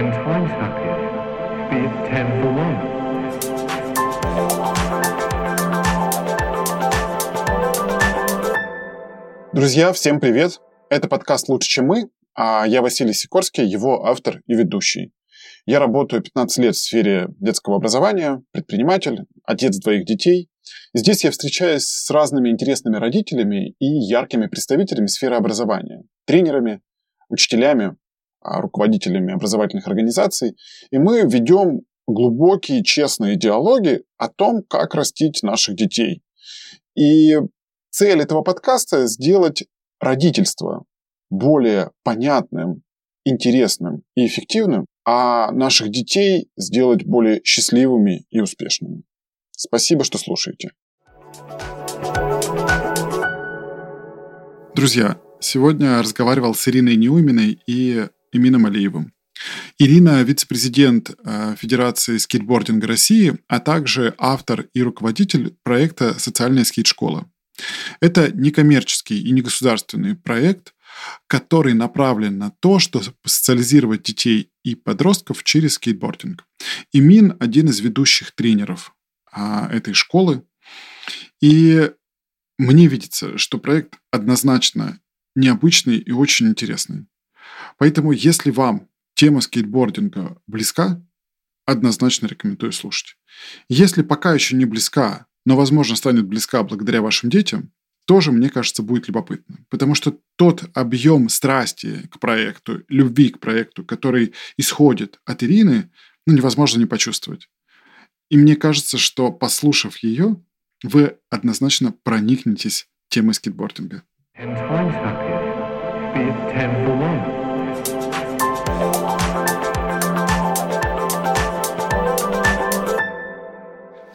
ten times happier. Be it ten for one. Друзья, всем привет! Это подкаст «Лучше, чем мы», а я Василий Сикорский, его автор и ведущий. Я работаю 15 лет в сфере детского образования, предприниматель, отец двоих детей. Здесь я встречаюсь с разными интересными родителями и яркими представителями сферы образования, тренерами, учителями, руководителями образовательных организаций. И мы ведем глубокие, честные диалоги о том, как растить наших детей. И цель этого подкаста – сделать родительство более понятным, интересным и эффективным, а наших детей сделать более счастливыми и успешными. Спасибо, что слушаете. Друзья, сегодня разговаривал с Ириной Неуминой и Эмином Алиевым. Ирина – вице-президент э, Федерации скейтбординга России, а также автор и руководитель проекта «Социальная скейт-школа». Это некоммерческий и негосударственный проект, который направлен на то, чтобы социализировать детей и подростков через скейтбординг. Имин – один из ведущих тренеров а, этой школы. И мне видится, что проект однозначно необычный и очень интересный. Поэтому, если вам тема скейтбординга близка, однозначно рекомендую слушать. Если пока еще не близка, но, возможно, станет близка благодаря вашим детям, тоже, мне кажется, будет любопытно. Потому что тот объем страсти к проекту, любви к проекту, который исходит от Ирины, ну, невозможно не почувствовать. И мне кажется, что, послушав ее, вы однозначно проникнетесь темой скейтбординга. Ten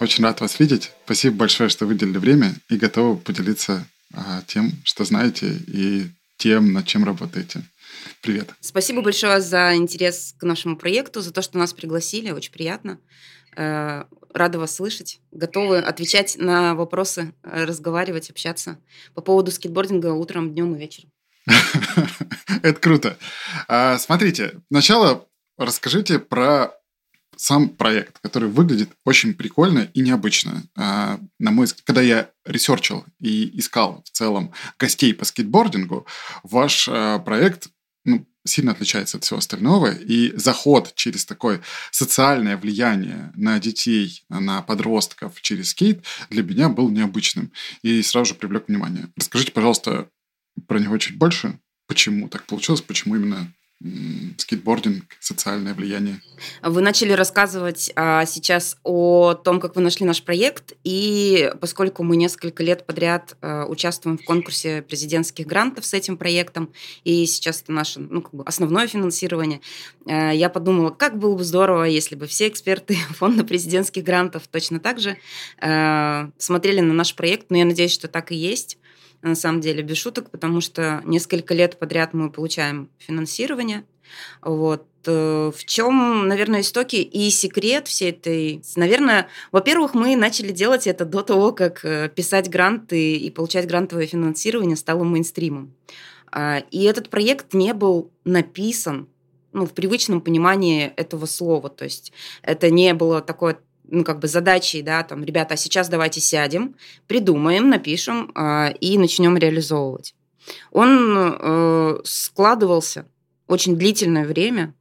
Очень рад вас видеть. Спасибо большое, что выделили время и готовы поделиться а, тем, что знаете, и тем, над чем работаете. Привет. Спасибо большое за интерес к нашему проекту, за то, что нас пригласили. Очень приятно. Э, Рада вас слышать. Готовы отвечать на вопросы, э, разговаривать, общаться по поводу скейтбординга утром, днем и вечером. Это круто. А, Смотрите, сначала расскажите про сам проект, который выглядит очень прикольно и необычно. А, На мой взгляд, когда я ресерчил и искал в целом гостей по скейтбордингу, ваш а, проект ну, сильно отличается от всего остального, и заход через такое социальное влияние на детей, на подростков через скейт для меня был необычным и сразу же привлек внимание. Расскажите, пожалуйста, про него чуть больше. Почему так получилось? Почему именно скейтбординг, социальное влияние? Вы начали рассказывать а, сейчас о том, как вы нашли наш проект, и поскольку мы несколько лет подряд а, участвуем в конкурсе президентских грантов с этим проектом, и сейчас это наше ну, как бы основное финансирование, а, я подумала, как было бы здорово, если бы все эксперты фонда президентских грантов точно так же а, смотрели на наш проект, но я надеюсь, что так и есть на самом деле, без шуток, потому что несколько лет подряд мы получаем финансирование. Вот. Э, В чем, наверное, истоки и секрет всей этой... Наверное, во-первых, мы начали делать это до того, как э, писать гранты и получать грантовое финансирование стало мейнстримом. А, И этот проект не был написан ну, в привычном понимании этого слова. То есть это не было такое ну, как бы задачей, да, там, ребята, а сейчас давайте сядем, придумаем, напишем а, и начнем реализовывать. Он э, складывался очень длительное время,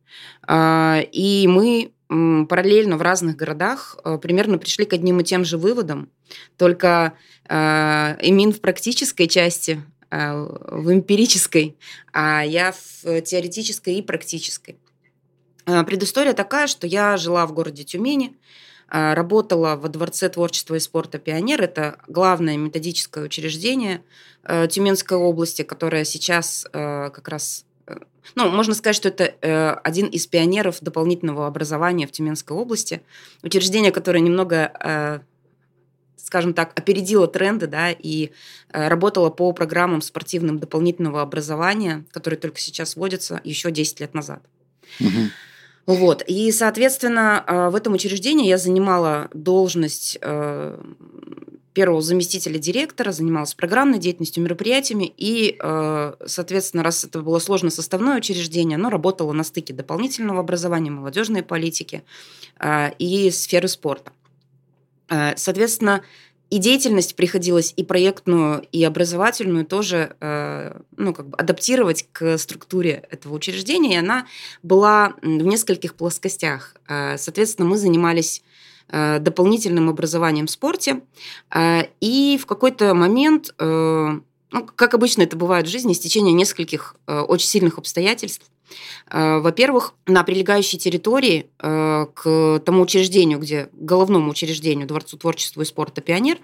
а, и мы параллельно в разных городах э, примерно пришли к одним и тем же выводам, только э, Эмин в практической части, а, в эмпирической, а я в теоретической и практической. А, Предыстория такая, что я жила в городе Тюмени, работала во Дворце творчества и спорта «Пионер». Это главное методическое учреждение э, Тюменской области, которое сейчас э, как раз... э, Ну, можно сказать, что это один из пионеров дополнительного образования в Тюменской области. Учреждение, которое немного скажем так, опередила тренды, да, и э, работала по программам спортивным дополнительного образования, которые только сейчас вводятся, еще 10 лет назад. Мгм. Вот. И, соответственно, э, в этом учреждении я занимала должность э, первого заместителя директора, занималась программной деятельностью, мероприятиями, и, соответственно, раз это было сложно составное учреждение, оно работало на стыке дополнительного образования, молодежной политики и сферы спорта. Соответственно, и деятельность приходилось и проектную, и образовательную тоже э, ну, как бы адаптировать к структуре этого учреждения. И она была в нескольких плоскостях. Э, соответственно, мы занимались э, дополнительным образованием в спорте. И в какой-то момент, ну, как обычно это бывает в жизни, стечение нескольких очень сильных обстоятельств, во-первых, на прилегающей территории э, к тому учреждению, где головному учреждению Дворцу творчества и спорта «Пионер»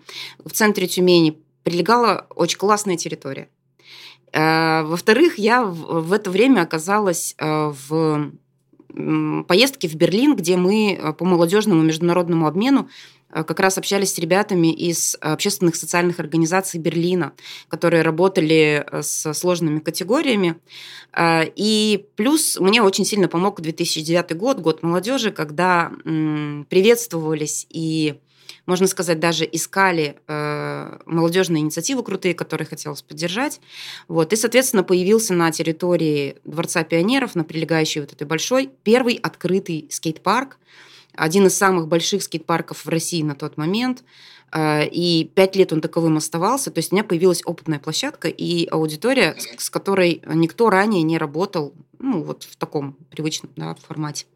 в центре Тюмени прилегала очень классная территория. Э, во-вторых, я в это время оказалась в поездке в Берлин, где мы по молодежному международному обмену Э, как раз общались с ребятами из общественных социальных организаций Берлина, которые работали э, с сложными категориями. Э, и плюс мне очень сильно помог 2009 год, год молодежи, когда приветствовались и можно сказать, даже искали э, молодежные инициативы крутые, которые хотелось поддержать. Вот. И, соответственно, появился на территории Дворца пионеров, на прилегающей вот этой большой, первый открытый скейт-парк, один из самых больших скейт-парков в России на тот момент. Э, и пять лет он таковым оставался. То есть у меня появилась опытная площадка и аудитория, с которой никто ранее не работал ну, вот в таком привычном да, формате.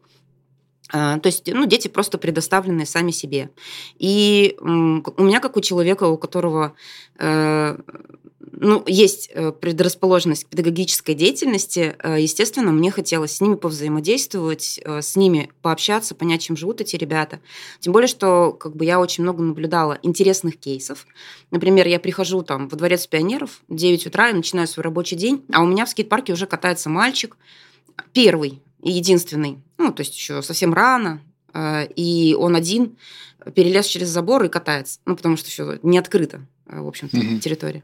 Э, то есть, ну, дети просто предоставлены сами себе. И у меня, как у человека, у которого э, ну, есть э, предрасположенность к педагогической деятельности, э, естественно, мне хотелось с ними повзаимодействовать, с ними пообщаться, понять, чем живут эти ребята. Тем более, что как бы я очень много наблюдала интересных кейсов. Например, я прихожу там во дворец пионеров в 9 утра и начинаю свой рабочий день, а у меня в скейт-парке уже катается мальчик, первый и единственный, ну, то есть еще совсем рано, и он один перелез через забор и катается, ну, потому что еще не открыто. Э, в общем-то, mm-hmm. территории.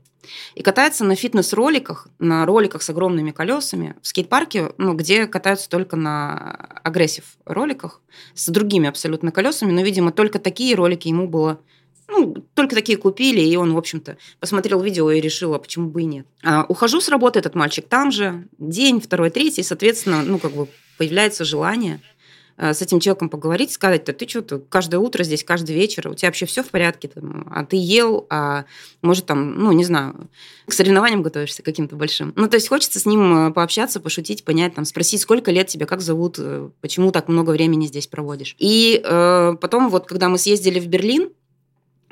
И катается на фитнес-роликах, на роликах с огромными колесами в скейт-парке, ну, где катаются только на агрессив роликах с другими абсолютно колесами, но, видимо, только такие ролики ему было ну, только такие купили, и он, в общем-то, посмотрел видео и решил, а почему бы и нет. А, ухожу с работы, этот мальчик там же, день, второй, третий, соответственно, ну, как бы появляется желание Э, с этим человеком поговорить, сказать, то ты что-то каждое утро здесь, каждый вечер, у тебя вообще все в порядке, там, а ты ел, а может там, ну, не знаю, к соревнованиям готовишься каким-то большим. Ну, то есть хочется с ним э, пообщаться, пошутить, понять, там, спросить, сколько лет тебе, как зовут, э, почему так много времени здесь проводишь. И э, потом вот, когда мы съездили в Берлин,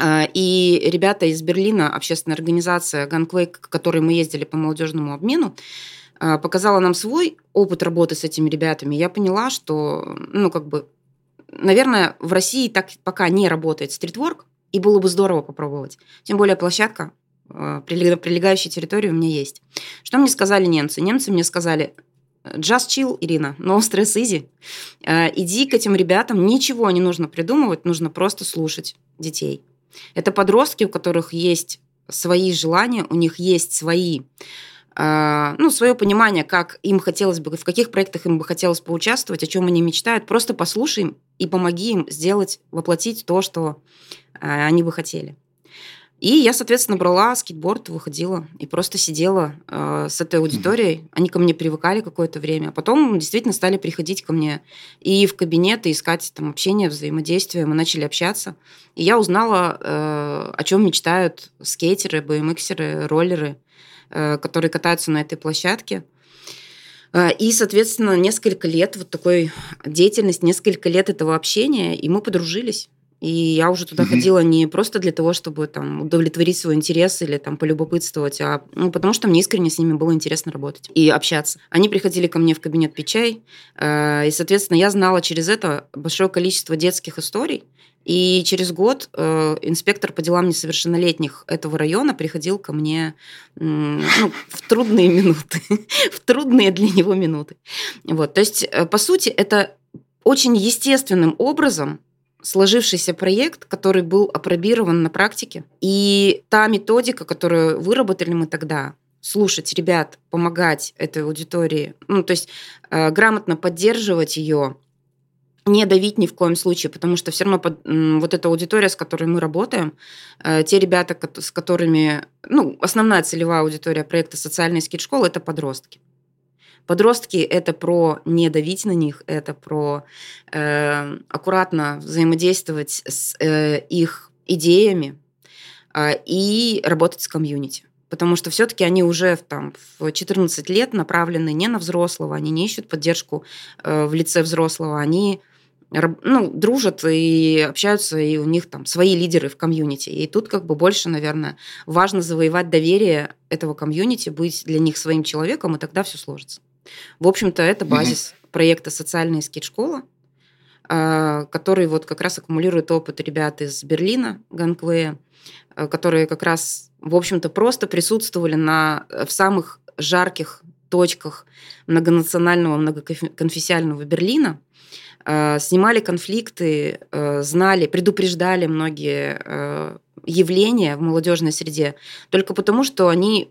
и ребята из Берлина, общественная организация Ганквейк, к которой мы ездили по молодежному обмену, показала нам свой опыт работы с этими ребятами, я поняла, что, ну, как бы, наверное, в России так пока не работает стритворк, и было бы здорово попробовать. Тем более площадка, а, прилегающая территория у меня есть. Что мне сказали немцы? Немцы мне сказали, Just chill, Ирина, no stress easy. А, иди к этим ребятам, ничего не нужно придумывать, нужно просто слушать детей. Это подростки, у которых есть свои желания, у них есть свои а, ну, свое понимание, как им хотелось бы, в каких проектах им бы хотелось поучаствовать, о чем они мечтают, просто послушаем и помоги им сделать, воплотить то, что а, они бы хотели. И я, соответственно, брала скейтборд, выходила и просто сидела э, с этой аудиторией. Они ко мне привыкали какое-то время, а потом действительно стали приходить ко мне и в кабинет, и искать там общение, взаимодействие. Мы начали общаться. И я узнала, э, о чем мечтают скейтеры, BMXеры, роллеры. Э, которые катаются на этой площадке. Э, и, соответственно, несколько лет вот такой деятельности, несколько лет этого общения, и мы подружились. И я уже туда угу. ходила не просто для того, чтобы там удовлетворить свой интерес или там полюбопытствовать, а ну, потому что мне искренне с ними было интересно работать и общаться. Они приходили ко мне в кабинет пить чай, э, и, соответственно, я знала через это большое количество детских историй, и через год э, инспектор по делам несовершеннолетних этого района приходил ко мне ну, в трудные минуты, в трудные для него минуты. Вот, то есть, э, по сути, это очень естественным образом сложившийся проект, который был опробирован на практике. И та методика, которую выработали мы тогда, слушать ребят, помогать этой аудитории, ну, то есть э, грамотно поддерживать ее, не давить ни в коем случае, потому что все равно под, вот эта аудитория, с которой мы работаем, э, те ребята, с которыми, ну, основная целевая аудитория проекта «Социальная скид-школа» – это подростки. Подростки – это про не давить на них, это про э, аккуратно взаимодействовать с э, их идеями э, и работать с комьюнити. Потому что все-таки они уже там, в 14 лет направлены не на взрослого, они не ищут поддержку э, в лице взрослого, они ну, дружат и общаются, и у них там свои лидеры в комьюнити. И тут как бы больше, наверное, важно завоевать доверие этого комьюнити, быть для них своим человеком, и тогда все сложится. В общем-то, это базис mm-hmm. проекта «Социальная скид-школа», а, который вот как раз аккумулирует опыт ребят из Берлина, Ганквея, а, которые как раз, в общем-то, просто присутствовали на, в самых жарких точках многонационального, многоконфессионального Берлина, снимали конфликты, знали, предупреждали многие явления в молодежной среде только потому, что они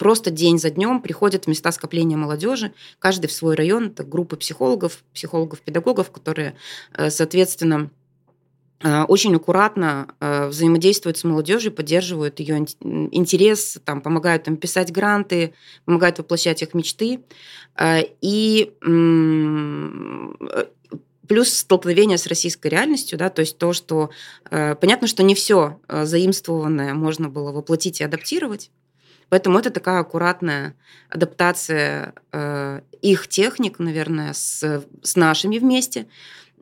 просто день за днем приходят в места скопления молодежи, каждый в свой район, это группы психологов, психологов-педагогов, которые, э, соответственно, э, очень аккуратно э, взаимодействуют с молодежью, поддерживают ее интерес, там, помогают им писать гранты, помогают воплощать их мечты. И плюс столкновение с российской реальностью, да, то есть то, что понятно, что не все заимствованное можно было воплотить и адаптировать, Поэтому это такая аккуратная адаптация э, их техник, наверное, с, с нашими вместе.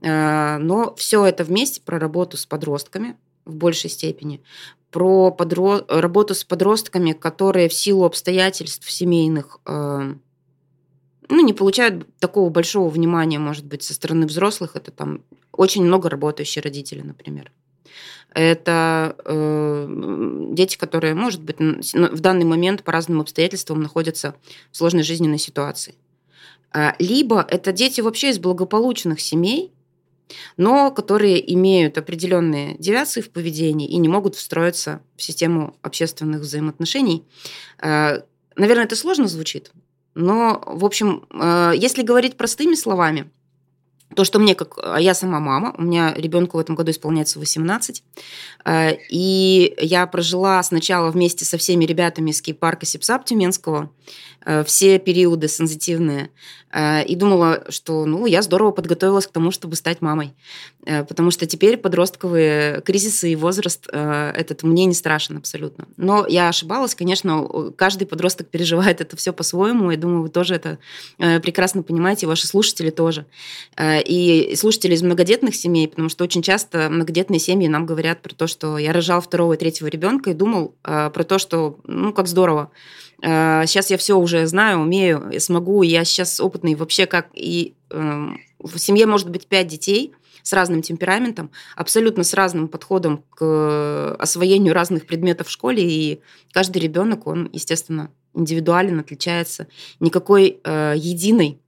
Э, но все это вместе про работу с подростками в большей степени, про подро... работу с подростками, которые в силу обстоятельств семейных э, ну, не получают такого большого внимания, может быть, со стороны взрослых. Это там очень много работающие родители, например. Это э, дети, которые, может быть, в данный момент по разным обстоятельствам находятся в сложной жизненной ситуации. А, либо это дети вообще из благополучных семей, но которые имеют определенные девиации в поведении и не могут встроиться в систему общественных взаимоотношений. А, наверное, это сложно звучит, но, в общем, э, если говорить простыми словами, то, что мне, как а я сама мама, у меня ребенку в этом году исполняется 18, э, и я прожила сначала вместе со всеми ребятами из скейт-парка Сипсап Тюменского все периоды сензитивные, э, и думала, что ну, я здорово подготовилась к тому, чтобы стать мамой, потому что теперь подростковые кризисы и возраст этот мне не страшен абсолютно. Но я ошибалась, конечно, каждый подросток переживает это все по-своему, я думаю, вы тоже это прекрасно понимаете, ваши слушатели тоже и слушатели из многодетных семей, потому что очень часто многодетные семьи нам говорят про то, что я рожал второго и третьего ребенка и думал э, про то, что ну как здорово. Э, сейчас я все уже знаю, умею, смогу, я сейчас опытный вообще как и э, в семье может быть пять детей с разным темпераментом, абсолютно с разным подходом к освоению разных предметов в школе, и каждый ребенок, он, естественно, индивидуален, отличается. Никакой э, единой Э,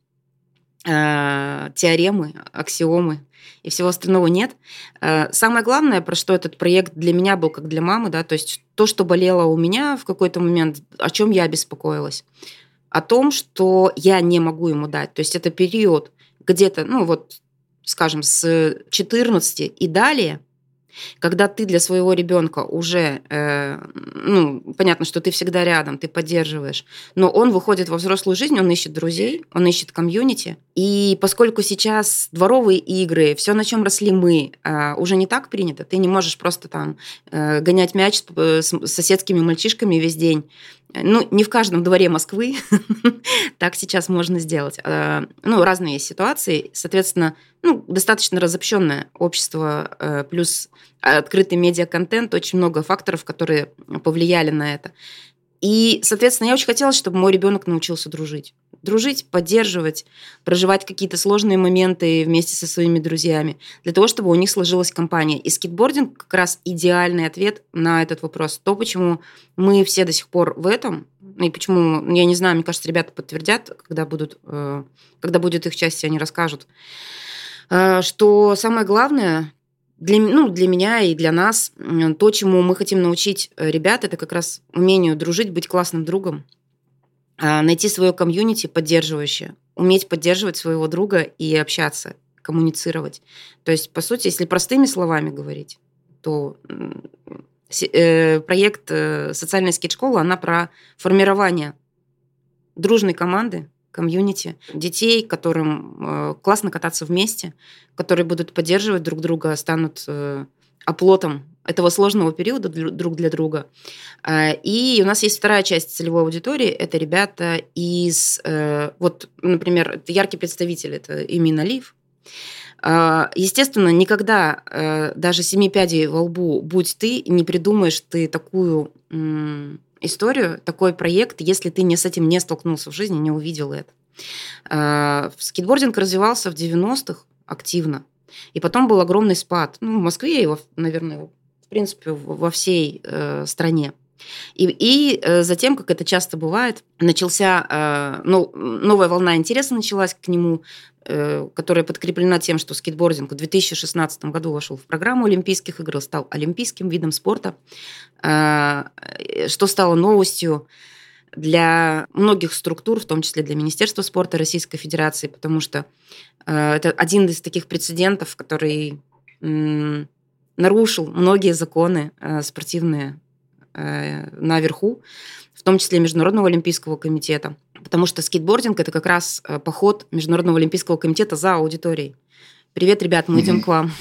теоремы, аксиомы и всего остального нет. Э, самое главное, про что этот проект для меня был, как для мамы, да, то есть то, что болело у меня в какой-то момент, о чем я беспокоилась, о том, что я не могу ему дать. То есть это период где-то, ну вот, скажем, с 14 и далее – когда ты для своего ребенка уже, э, ну, понятно, что ты всегда рядом, ты поддерживаешь, но он выходит во взрослую жизнь, он ищет друзей, он ищет комьюнити. И поскольку сейчас дворовые игры, все, на чем росли мы, э, уже не так принято, ты не можешь просто там э, гонять мяч с, с соседскими мальчишками весь день. Ну, не в каждом дворе Москвы так сейчас можно сделать. Э, ну, разные ситуации. Соответственно, ну, достаточно разобщенное общество, э, плюс открытый медиа-контент, очень много факторов, которые повлияли на это. И, соответственно, я очень хотела, чтобы мой ребенок научился дружить. Дружить, поддерживать, проживать какие-то сложные моменты вместе со своими друзьями, для того, чтобы у них сложилась компания. И скейтбординг как раз идеальный ответ на этот вопрос. То, почему мы все до сих пор в этом, и почему, я не знаю, мне кажется, ребята подтвердят, когда, будут, э, когда будет их часть, они расскажут, э, что самое главное для, ну, для меня и для нас то, чему мы хотим научить э, ребят, это как раз умению дружить, быть классным другом, а, найти свое комьюнити поддерживающее, уметь поддерживать своего друга и общаться. коммуницировать. То есть, по сути, если простыми словами говорить, то э, проект э, «Социальная скейт-школа», она про формирование дружной команды, комьюнити, детей, которым э, классно кататься вместе, которые будут поддерживать друг друга, станут оплотом этого сложного периода друг для друга. И у нас есть вторая часть целевой аудитории. Это ребята из... Вот, например, яркий представитель – это Имин Алиев. А, естественно, никогда э, даже семи пядей во лбу, будь ты, не придумаешь ты такую историю, такой проект, если ты не с этим не столкнулся в жизни, не увидел это. А, скейтбординг развивался в 90-х активно, и потом был огромный спад. Ну, в Москве его, наверное, в принципе, во всей э, стране. И, и э, затем, как это часто бывает, начался, э, ну, новая волна интереса началась к нему, э, которая подкреплена тем, что скейтбординг в 2016 году вошел в программу Олимпийских игр, стал олимпийским видом спорта, что стало новостью для многих структур, в том числе для Министерства спорта Российской Федерации, потому что это один из таких прецедентов, который нарушил многие законы спортивные наверху, в том числе Международного олимпийского комитета. Потому что скейтбординг – это как раз э, поход Международного олимпийского комитета за аудиторией. «Привет, ребят, мы идем к вам».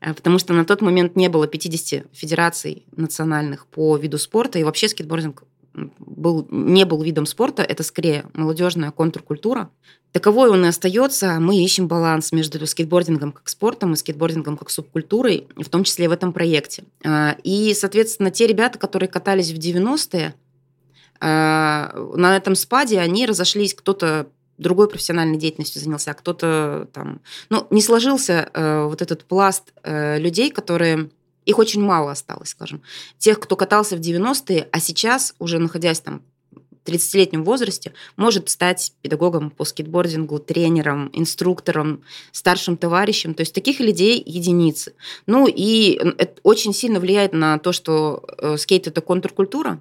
Э, потому что на тот момент не было 50 федераций национальных по виду спорта, и вообще скейтбординг был, не был видом спорта, это скорее молодежная контркультура. Таковой он и остается. Мы ищем баланс между скейтбордингом как спортом и скейтбордингом как субкультурой, в том числе в этом проекте. А, и, соответственно, те ребята, которые катались в 90-е, а, на этом спаде они разошлись, кто-то другой профессиональной деятельностью занялся, а кто-то там... Ну, не сложился э, вот этот пласт э, людей, которые их очень мало осталось, скажем. Тех, кто катался в 90-е, а сейчас, уже находясь там в 30-летнем возрасте, может стать педагогом по скейтбордингу, тренером, инструктором, старшим товарищем. То есть таких людей единицы. Ну и это очень сильно влияет на то, что э, скейт – это контркультура,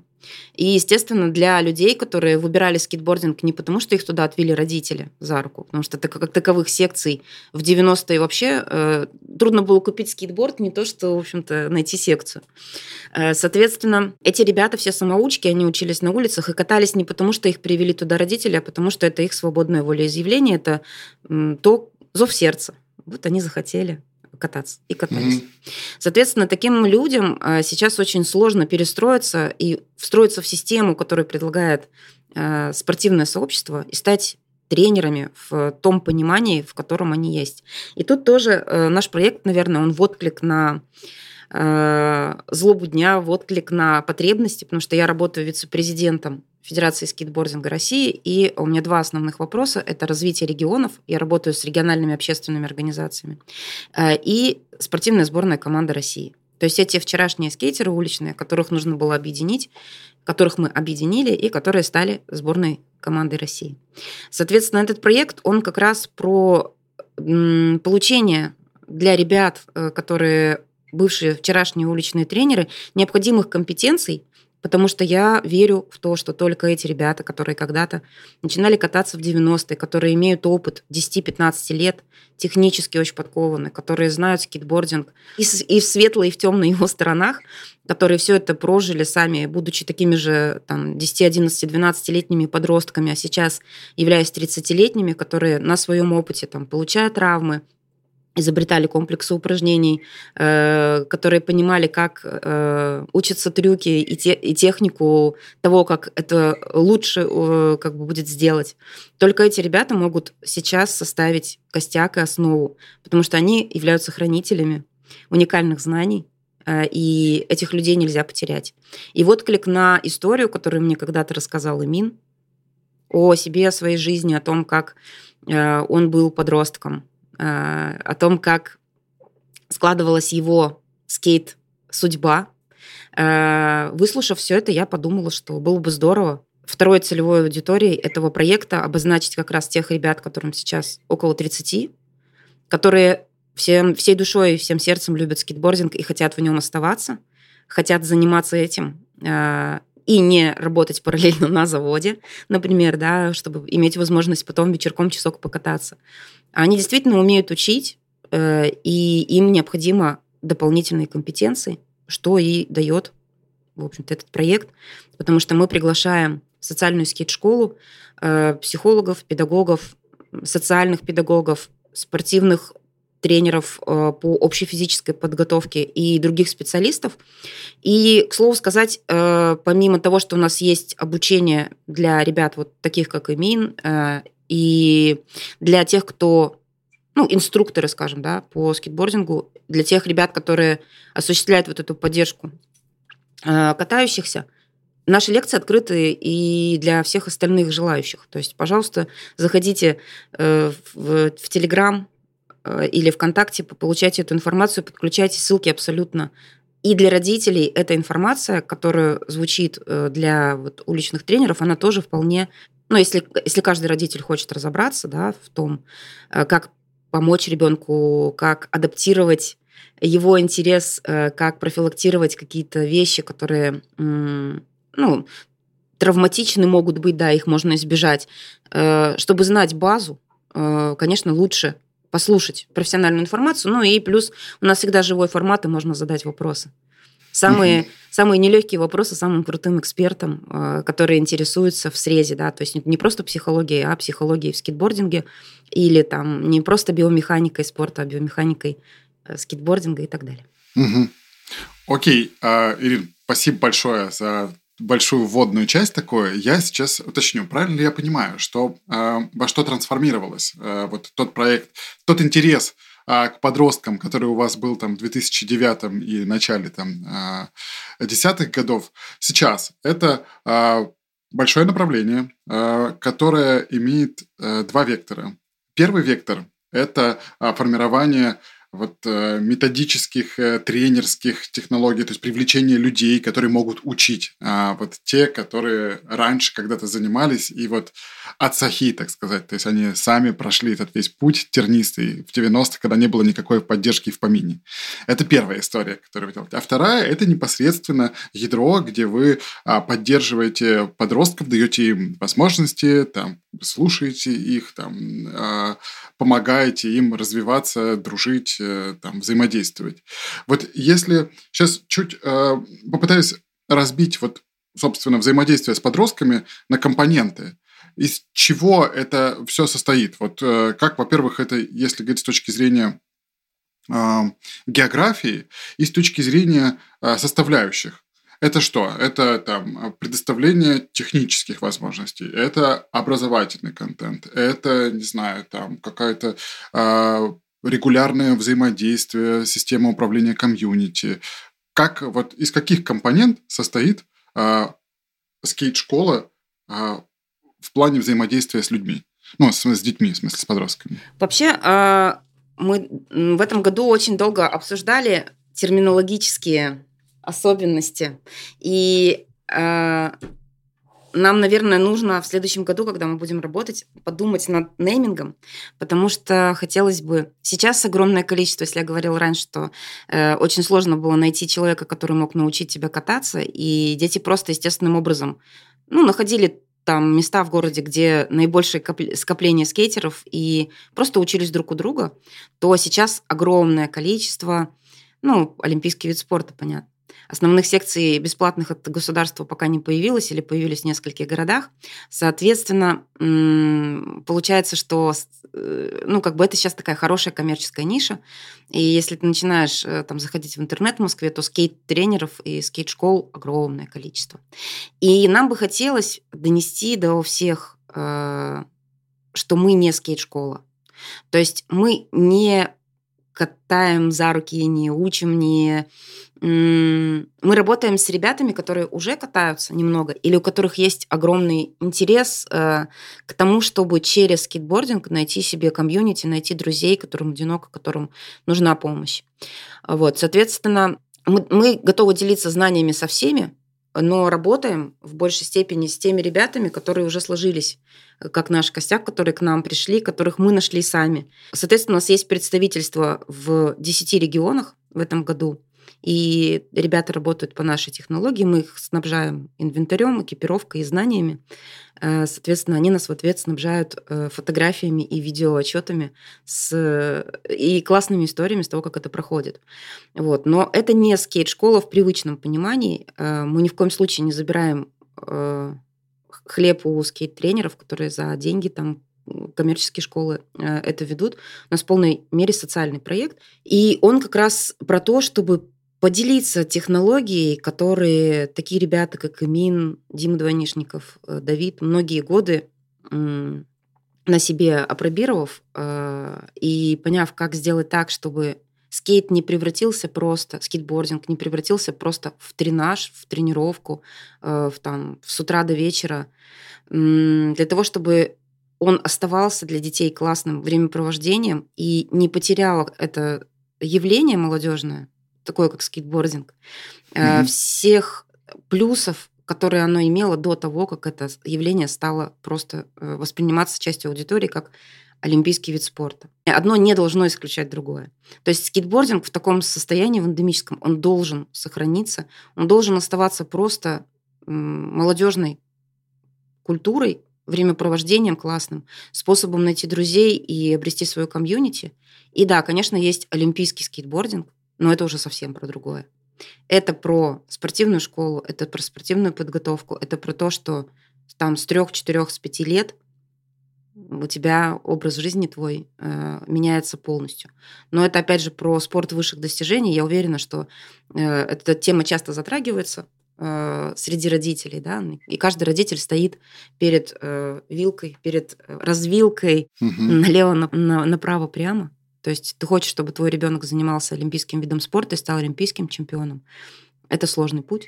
и, естественно, для людей, которые выбирали скейтбординг не потому, что их туда отвели родители за руку, потому что как таковых секций в 90-е вообще э, трудно было купить скейтборд, не то что, в общем-то, найти секцию. Э, соответственно, эти ребята все самоучки, они учились на улицах и катались не потому, что их привели туда родители, а потому что это их свободное волеизъявление, это э, то зов сердца. Вот они захотели кататься и катались. Mm-hmm. Соответственно, таким людям а, сейчас очень сложно перестроиться и встроиться в систему, которую предлагает а, спортивное сообщество, и стать тренерами в том понимании, в котором они есть. И тут тоже э, наш проект, наверное, он в отклик на э, злобу дня, в отклик на потребности, потому что я работаю вице-президентом Федерации скейтбординга России, и у меня два основных вопроса. Это развитие регионов, я работаю с региональными общественными организациями, э, и спортивная сборная команда России. То есть эти вчерашние скейтеры уличные, которых нужно было объединить, которых мы объединили и которые стали сборной командой России. Соответственно, этот проект, он как раз про получение для ребят, э, которые бывшие вчерашние уличные тренеры, необходимых компетенций Потому что я верю в то, что только эти ребята, которые когда-то начинали кататься в 90-е, которые имеют опыт 10-15 лет, технически очень подкованы, которые знают скейтбординг и, и в светлой, и в темной его сторонах, которые все это прожили сами, будучи такими же там, 10, 11, 12-летними подростками, а сейчас являясь 30-летними, которые на своем опыте там, получают травмы, изобретали комплексы упражнений, э, которые понимали, как э, учатся трюки и, те, и технику того, как это лучше э, как бы будет сделать. Только эти ребята могут сейчас составить костяк и основу, потому что они являются хранителями уникальных знаний, и этих людей нельзя потерять. И вот клик на историю, которую мне когда-то рассказал Имин, о себе, о своей жизни, о том, как он был подростком, Э, о том, как складывалась его скейт-судьба. Э, выслушав все это, я подумала, что было бы здорово второй целевой аудиторией этого проекта обозначить как раз тех ребят, которым сейчас около 30, которые всем, всей душой и всем сердцем любят скейтбординг и хотят в нем оставаться, хотят заниматься этим э, и не работать параллельно на заводе, например, да, чтобы иметь возможность потом вечерком часок покататься. Они действительно умеют учить, э, и им необходимо дополнительные компетенции, что и дает, в общем-то, этот проект, потому что мы приглашаем в социальную скейт-школу э, психологов, педагогов, социальных педагогов, спортивных тренеров э, по общей физической подготовке и других специалистов. И, к слову сказать, помимо того, что у нас есть обучение для ребят вот таких, как Эмин, и для тех, кто ну, инструкторы, скажем, да, по скейтбордингу, для тех ребят, которые осуществляют вот эту поддержку катающихся, Наши лекции открыты и для всех остальных желающих. То есть, пожалуйста, заходите в, в Телеграм, Э, или ВКонтакте, получайте эту информацию, подключайте ссылки абсолютно. И для родителей эта информация, которая звучит э, для вот уличных тренеров, она тоже вполне... Ну, если, если каждый родитель хочет разобраться да, в том, э, как помочь ребенку, как адаптировать его интерес, как профилактировать какие-то вещи, которые ну, травматичны могут быть, да, их можно избежать. Чтобы знать базу, конечно, лучше послушать профессиональную информацию. Ну и плюс у нас всегда живой формат, и можно задать вопросы. Самые, угу. самые нелегкие вопросы самым крутым экспертам, э, которые интересуются в срезе, да, то есть не просто психологией, а психологией в скейтбординге, или там не просто биомеханикой спорта, а биомеханикой э, скейтбординга и так далее. Угу. Окей, uh, Ирин, спасибо большое за большую вводную часть такую, я сейчас уточню, правильно ли я понимаю, что э, во что трансформировалось э, вот тот проект, тот интерес э, к подросткам, который у вас был там в 2009 и начале там э, десятых годов, сейчас это э, большое направление, э, которое имеет э, два вектора. Первый вектор – это э, формирование вот э, методических, э, тренерских технологий, то есть привлечение людей, которые могут учить, а вот те, которые раньше когда-то занимались, и вот от сахи, так сказать, то есть они сами прошли этот весь путь тернистый в 90-х, когда не было никакой поддержки в помине. Это первая история, которую вы делаете. А вторая – это непосредственно ядро, где вы а, поддерживаете подростков, даете им возможности, там, слушаете их, там, а, помогаете им развиваться, дружить, э, там, взаимодействовать. Вот если сейчас чуть э, попытаюсь разбить вот, собственно, взаимодействие с подростками на компоненты, из чего это все состоит? Вот э, как, во-первых, это, если говорить с точки зрения географии и с точки зрения составляющих. Это что? Это там предоставление технических возможностей, это образовательный контент, это, не знаю, там какая-то э, регулярное взаимодействие, система управления комьюнити. Как, вот из каких компонент состоит э, скейт-школа э, в плане взаимодействия с людьми? Ну, с, с детьми, в смысле, с подростками. Вообще, э, мы в этом году очень долго обсуждали терминологические особенности. И э, нам, наверное, нужно в следующем году, когда мы будем работать, подумать над неймингом, потому что хотелось бы... Сейчас огромное количество, если я говорила раньше, что э, очень сложно было найти человека, который мог научить тебя кататься, и дети просто естественным образом ну, находили там места в городе, где наибольшее скопление скейтеров, и просто учились друг у друга, то сейчас огромное количество, ну, олимпийский вид спорта, понятно, Основных секций бесплатных от государства пока не появилось или появились в нескольких городах. Соответственно, получается, что э, ну, как бы это сейчас такая хорошая коммерческая ниша. И если ты начинаешь э, там заходить в интернет в Москве, то скейт-тренеров и скейт-школ огромное количество. И нам бы хотелось донести до всех, э, что мы не скейт-школа. То есть мы не катаем за руки, не учим, не... Мы работаем с ребятами, которые уже катаются немного, или у которых есть огромный интерес э, к тому, чтобы через скейтбординг найти себе комьюнити, найти друзей, которым одиноко, которым нужна помощь. Вот, соответственно, мы, мы готовы делиться знаниями со всеми, но работаем в большей степени с теми ребятами, которые уже сложились, как наш костяк, которые к нам пришли, которых мы нашли сами. Соответственно, у нас есть представительство в 10 регионах в этом году. И ребята работают по нашей технологии, мы их снабжаем инвентарем, экипировкой и знаниями. Э, соответственно, они нас в ответ снабжают э, фотографиями и видеоотчетами с, и классными историями с того, как это проходит. Вот. Но это не скейт-школа в привычном понимании. Э, мы ни в коем случае не забираем хлеб у скейт-тренеров, которые за деньги там коммерческие школы это ведут. У нас в полной мере социальный проект. И он как раз про то, чтобы поделиться технологией, которые такие ребята, как Имин, Дима Двойнишников, э, Давид, многие годы на себе опробировав э, и поняв, как сделать так, чтобы скейт не превратился просто, скейтбординг не превратился просто в тренаж, в тренировку, э, в, там, с утра до вечера, для того, чтобы он оставался для детей классным времяпровождением и не потерял это явление молодежное, такое как скейтбординг, mm-hmm. всех плюсов, которые оно имело до того, как это явление стало просто э, восприниматься частью аудитории как олимпийский вид спорта. Одно не должно исключать другое. То есть скейтбординг в таком состоянии, в эндемическом, он должен сохраниться, он должен оставаться просто молодежной культурой, времяпровождением классным, способом найти друзей и обрести свою комьюнити. И да, конечно, есть олимпийский скейтбординг, но это уже совсем про другое. Это про спортивную школу, это про спортивную подготовку, это про то, что там с трех, четырех, с пяти лет у тебя образ жизни твой э, меняется полностью. Но это опять же про спорт высших достижений. Я уверена, что э, эта тема часто затрагивается э, среди родителей, да, и каждый родитель стоит перед э, вилкой, перед развилкой угу. налево, на, на, направо, прямо. То есть ты хочешь, чтобы твой ребенок занимался олимпийским видом спорта и стал олимпийским чемпионом. Это сложный путь.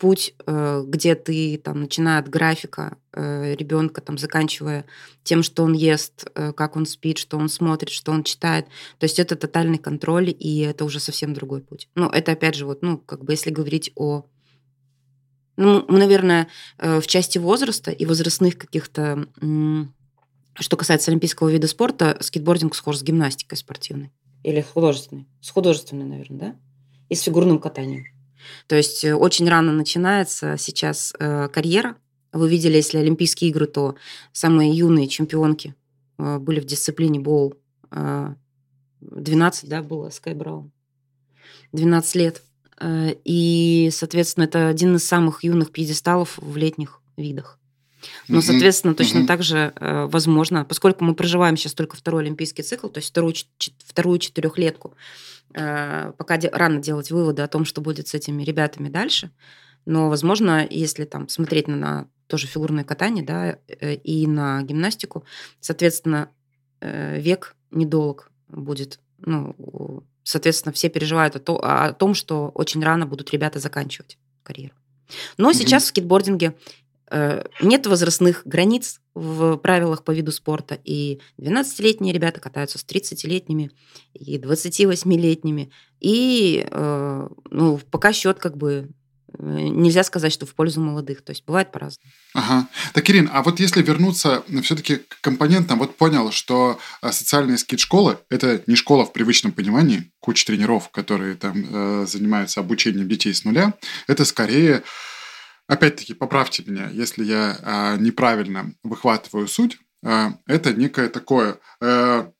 Путь, э, где ты, там, начиная от графика э, ребенка, там, заканчивая тем, что он ест, э, как он спит, что он смотрит, что он читает. То есть это тотальный контроль, и это уже совсем другой путь. Ну, это опять же, вот, ну, как бы если говорить о ну, наверное, в части возраста и возрастных каких-то что касается олимпийского вида спорта, скейтбординг схож с гимнастикой спортивной. Или художественной. С художественной, наверное, да? И с фигурным катанием. То есть э, очень рано начинается сейчас э, карьера. Вы видели, если Олимпийские игры, то самые юные чемпионки э, были в дисциплине боул. Э, 12, да, было Скай Браун. 12 лет. И, соответственно, это один из самых юных пьедесталов в летних видах. Ну, соответственно, точно так же э, возможно, поскольку мы проживаем сейчас только второй олимпийский цикл, то есть вторую, вторую четырехлетку, э, пока рано делать выводы о том, что будет с этими ребятами дальше. Но, возможно, если там смотреть на, на тоже фигурное катание, да, э, и на гимнастику, соответственно, век недолг будет. Ну, соответственно, все переживают о, то, о том, что очень рано будут ребята заканчивать карьеру. Но mm-hmm. сейчас в скейтбординге Э, нет возрастных границ в правилах по виду спорта, и 12-летние ребята катаются с 30-летними, и 28-летними, и э, ну, пока счет как бы э, нельзя сказать, что в пользу молодых. То есть бывает по-разному. Ага. Так, Ирин, а вот если вернуться все-таки к компонентам, вот понял, что социальные скид-школы – это не школа в привычном понимании, куча тренеров, которые там э, занимаются обучением детей с нуля, это скорее опять-таки, поправьте меня, если я а, неправильно выхватываю суть, а, это некое такое а,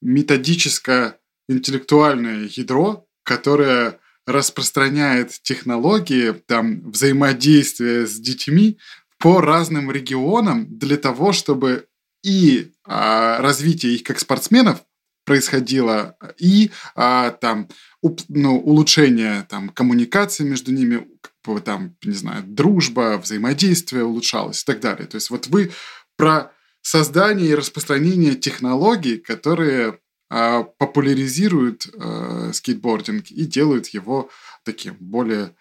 методическое интеллектуальное ядро, которое распространяет технологии там, взаимодействия с детьми по разным регионам для того, чтобы и а, развитие их как спортсменов происходило, и а, там ну, улучшение там, коммуникации между ними, там, не знаю, дружба, взаимодействие улучшалось и так далее. То есть вот вы про создание и распространение технологий, которые э, популяризируют э, скейтбординг и делают его таким более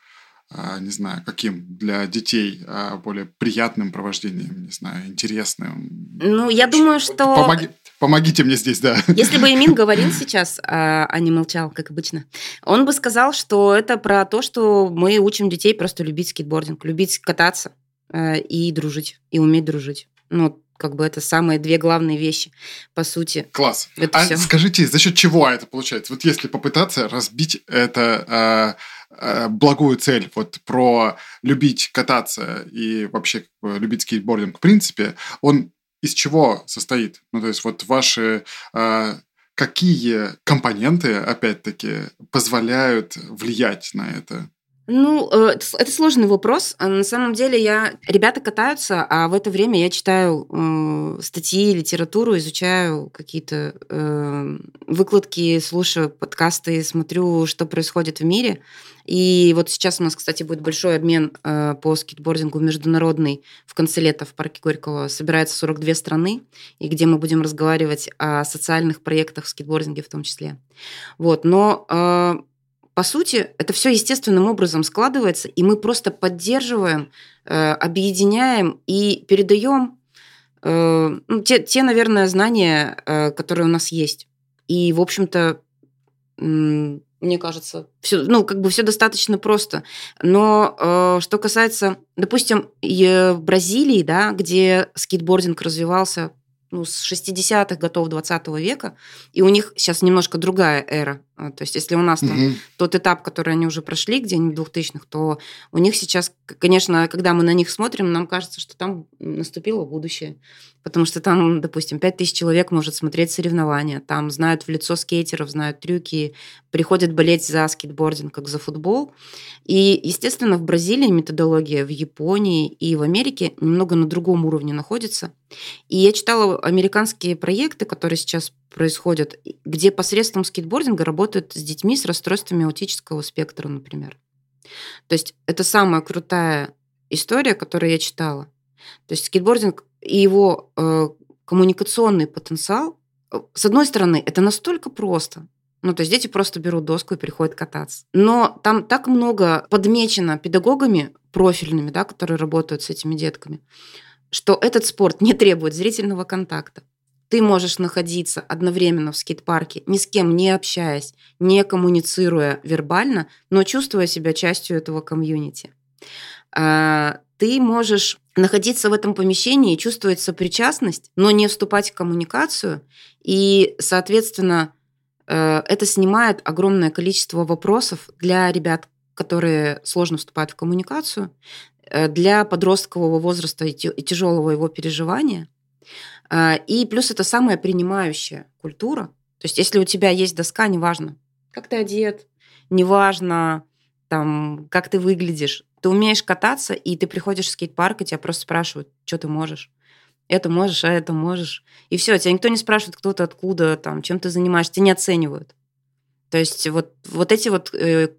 не знаю, каким для детей а, более приятным провождением, не знаю, интересным. Ну, я думаю, что... Помоги... Помогите мне здесь, да. Если бы Эмин говорил сейчас, а не молчал, как обычно, он бы сказал, что это про то, что мы учим детей просто любить скейтбординг, любить кататься и дружить, и уметь дружить. Ну, как бы это самые две главные вещи, по сути. Класс. Это а все. скажите, за счет чего это получается? Вот если попытаться разбить это э, благую цель, вот про любить кататься и вообще любить скейтбординг в принципе, он из чего состоит? Ну, то есть вот ваши э, какие компоненты, опять-таки, позволяют влиять на это? Ну, э, это сложный вопрос. А на самом деле я... Ребята катаются, а в это время я читаю э, статьи, литературу, изучаю какие-то э, выкладки, слушаю подкасты, смотрю, что происходит в мире. И вот сейчас у нас, кстати, будет большой обмен э, по скейтбордингу международный в конце лета в парке Горького. Собирается 42 страны, и где мы будем разговаривать о социальных проектах в скейтбординге в том числе. Вот, но э, по сути, это все естественным образом складывается, и мы просто поддерживаем, э, объединяем и передаем э, ну, те, те, наверное, знания, э, которые у нас есть. И, в общем-то, мне кажется, все, ну, как бы все достаточно просто. Но что касается, допустим, в Бразилии, да, где скейтбординг развивался ну, с 60-х годов 20 века, и у них сейчас немножко другая эра. А, то есть, если у нас там угу. тот этап, который они уже прошли где-нибудь в 2000-х, то у них сейчас, конечно, когда мы на них смотрим, нам кажется, что там наступило будущее. Потому что там, допустим, 5000 человек может смотреть соревнования, там знают в лицо скейтеров, знают трюки, приходят болеть за скейтбординг, как за футбол. И, естественно, в Бразилии методология, в Японии и в Америке немного на другом уровне находится. И я читала американские проекты, которые сейчас происходят, где посредством скейтбординга работают с детьми с расстройствами аутического спектра, например. То есть это самая крутая история, которую я читала. То есть скейтбординг и его э, коммуникационный потенциал, э, с одной стороны, это настолько просто. Ну, то есть дети просто берут доску и приходят кататься. Но там так много подмечено педагогами профильными, да, которые работают с этими детками, что этот спорт не требует зрительного контакта. Ты можешь находиться одновременно в скейт-парке, ни с кем не общаясь, не коммуницируя вербально, но чувствуя себя частью этого комьюнити. А, ты можешь находиться в этом помещении и чувствовать сопричастность, но не вступать в коммуникацию. И, соответственно, э, это снимает огромное количество вопросов для ребят, которые сложно вступают в коммуникацию, э, для подросткового возраста и тяжелого его переживания. Э, и плюс это самая принимающая культура. То есть если у тебя есть доска, неважно, как ты одет, неважно, там, как ты выглядишь, ты умеешь кататься, и ты приходишь в скейт-парк, и тебя просто спрашивают, что ты можешь. Это можешь, а это можешь. И все, тебя никто не спрашивает, кто ты, откуда, там, чем ты занимаешься, тебя не оценивают. То есть вот, вот эти вот, э,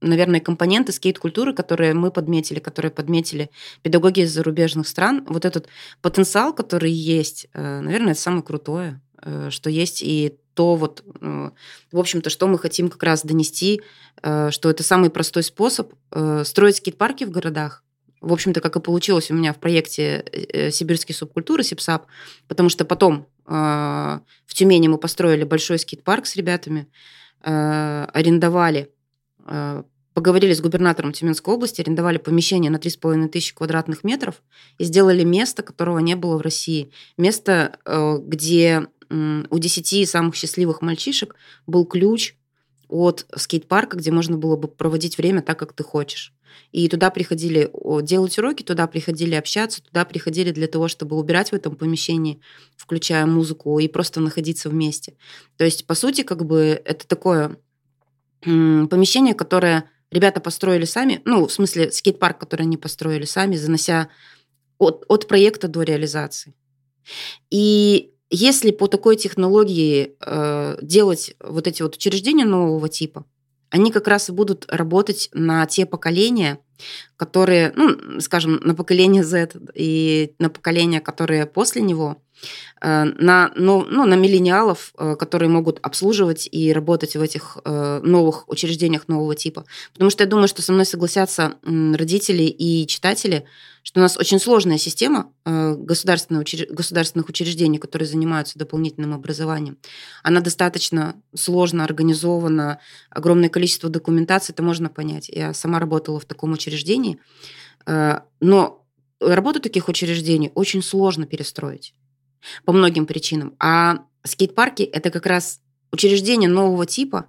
наверное, компоненты скейт-культуры, которые мы подметили, которые подметили педагоги из зарубежных стран, вот этот потенциал, который есть, э, наверное, это самое крутое, э, что есть, и то вот, в общем-то, что мы хотим как раз донести Э, что это самый простой способ э, строить скейт-парки в городах. В общем-то, как и получилось у меня в проекте э, «Сибирские субкультуры» СИПСАП, потому что потом в Тюмени мы построили большой скейт-парк с ребятами, арендовали, поговорили с губернатором Тюменской области, арендовали помещение на 3,5 тысячи квадратных метров и сделали место, которого не было в России. Место, где у 10 самых счастливых мальчишек был ключ от скейт-парка, где можно было бы проводить время так, как ты хочешь. И туда приходили делать уроки, туда приходили общаться, туда приходили для того, чтобы убирать в этом помещении, включая музыку, и просто находиться вместе. То есть, по сути, как бы это такое помещение, которое ребята построили сами, ну, в смысле, скейт-парк, который они построили сами, занося от, от проекта до реализации. И если по такой технологии э, делать вот эти вот учреждения нового типа, они как раз и будут работать на те поколения, которые, ну, скажем, на поколение Z и на поколения, которые после него, Э, на, ну, ну, на миллениалов, э, которые могут обслуживать и работать в этих э, новых учреждениях нового типа. Потому что я думаю, что со мной согласятся родители и читатели, что у нас очень сложная система государственных, государственных учреждений, которые занимаются дополнительным образованием. Она достаточно сложно организована, огромное количество документации, это можно понять. Я сама работала в таком учреждении, но работу таких учреждений очень сложно перестроить по многим причинам. А скейт-парки – это как раз учреждения нового типа,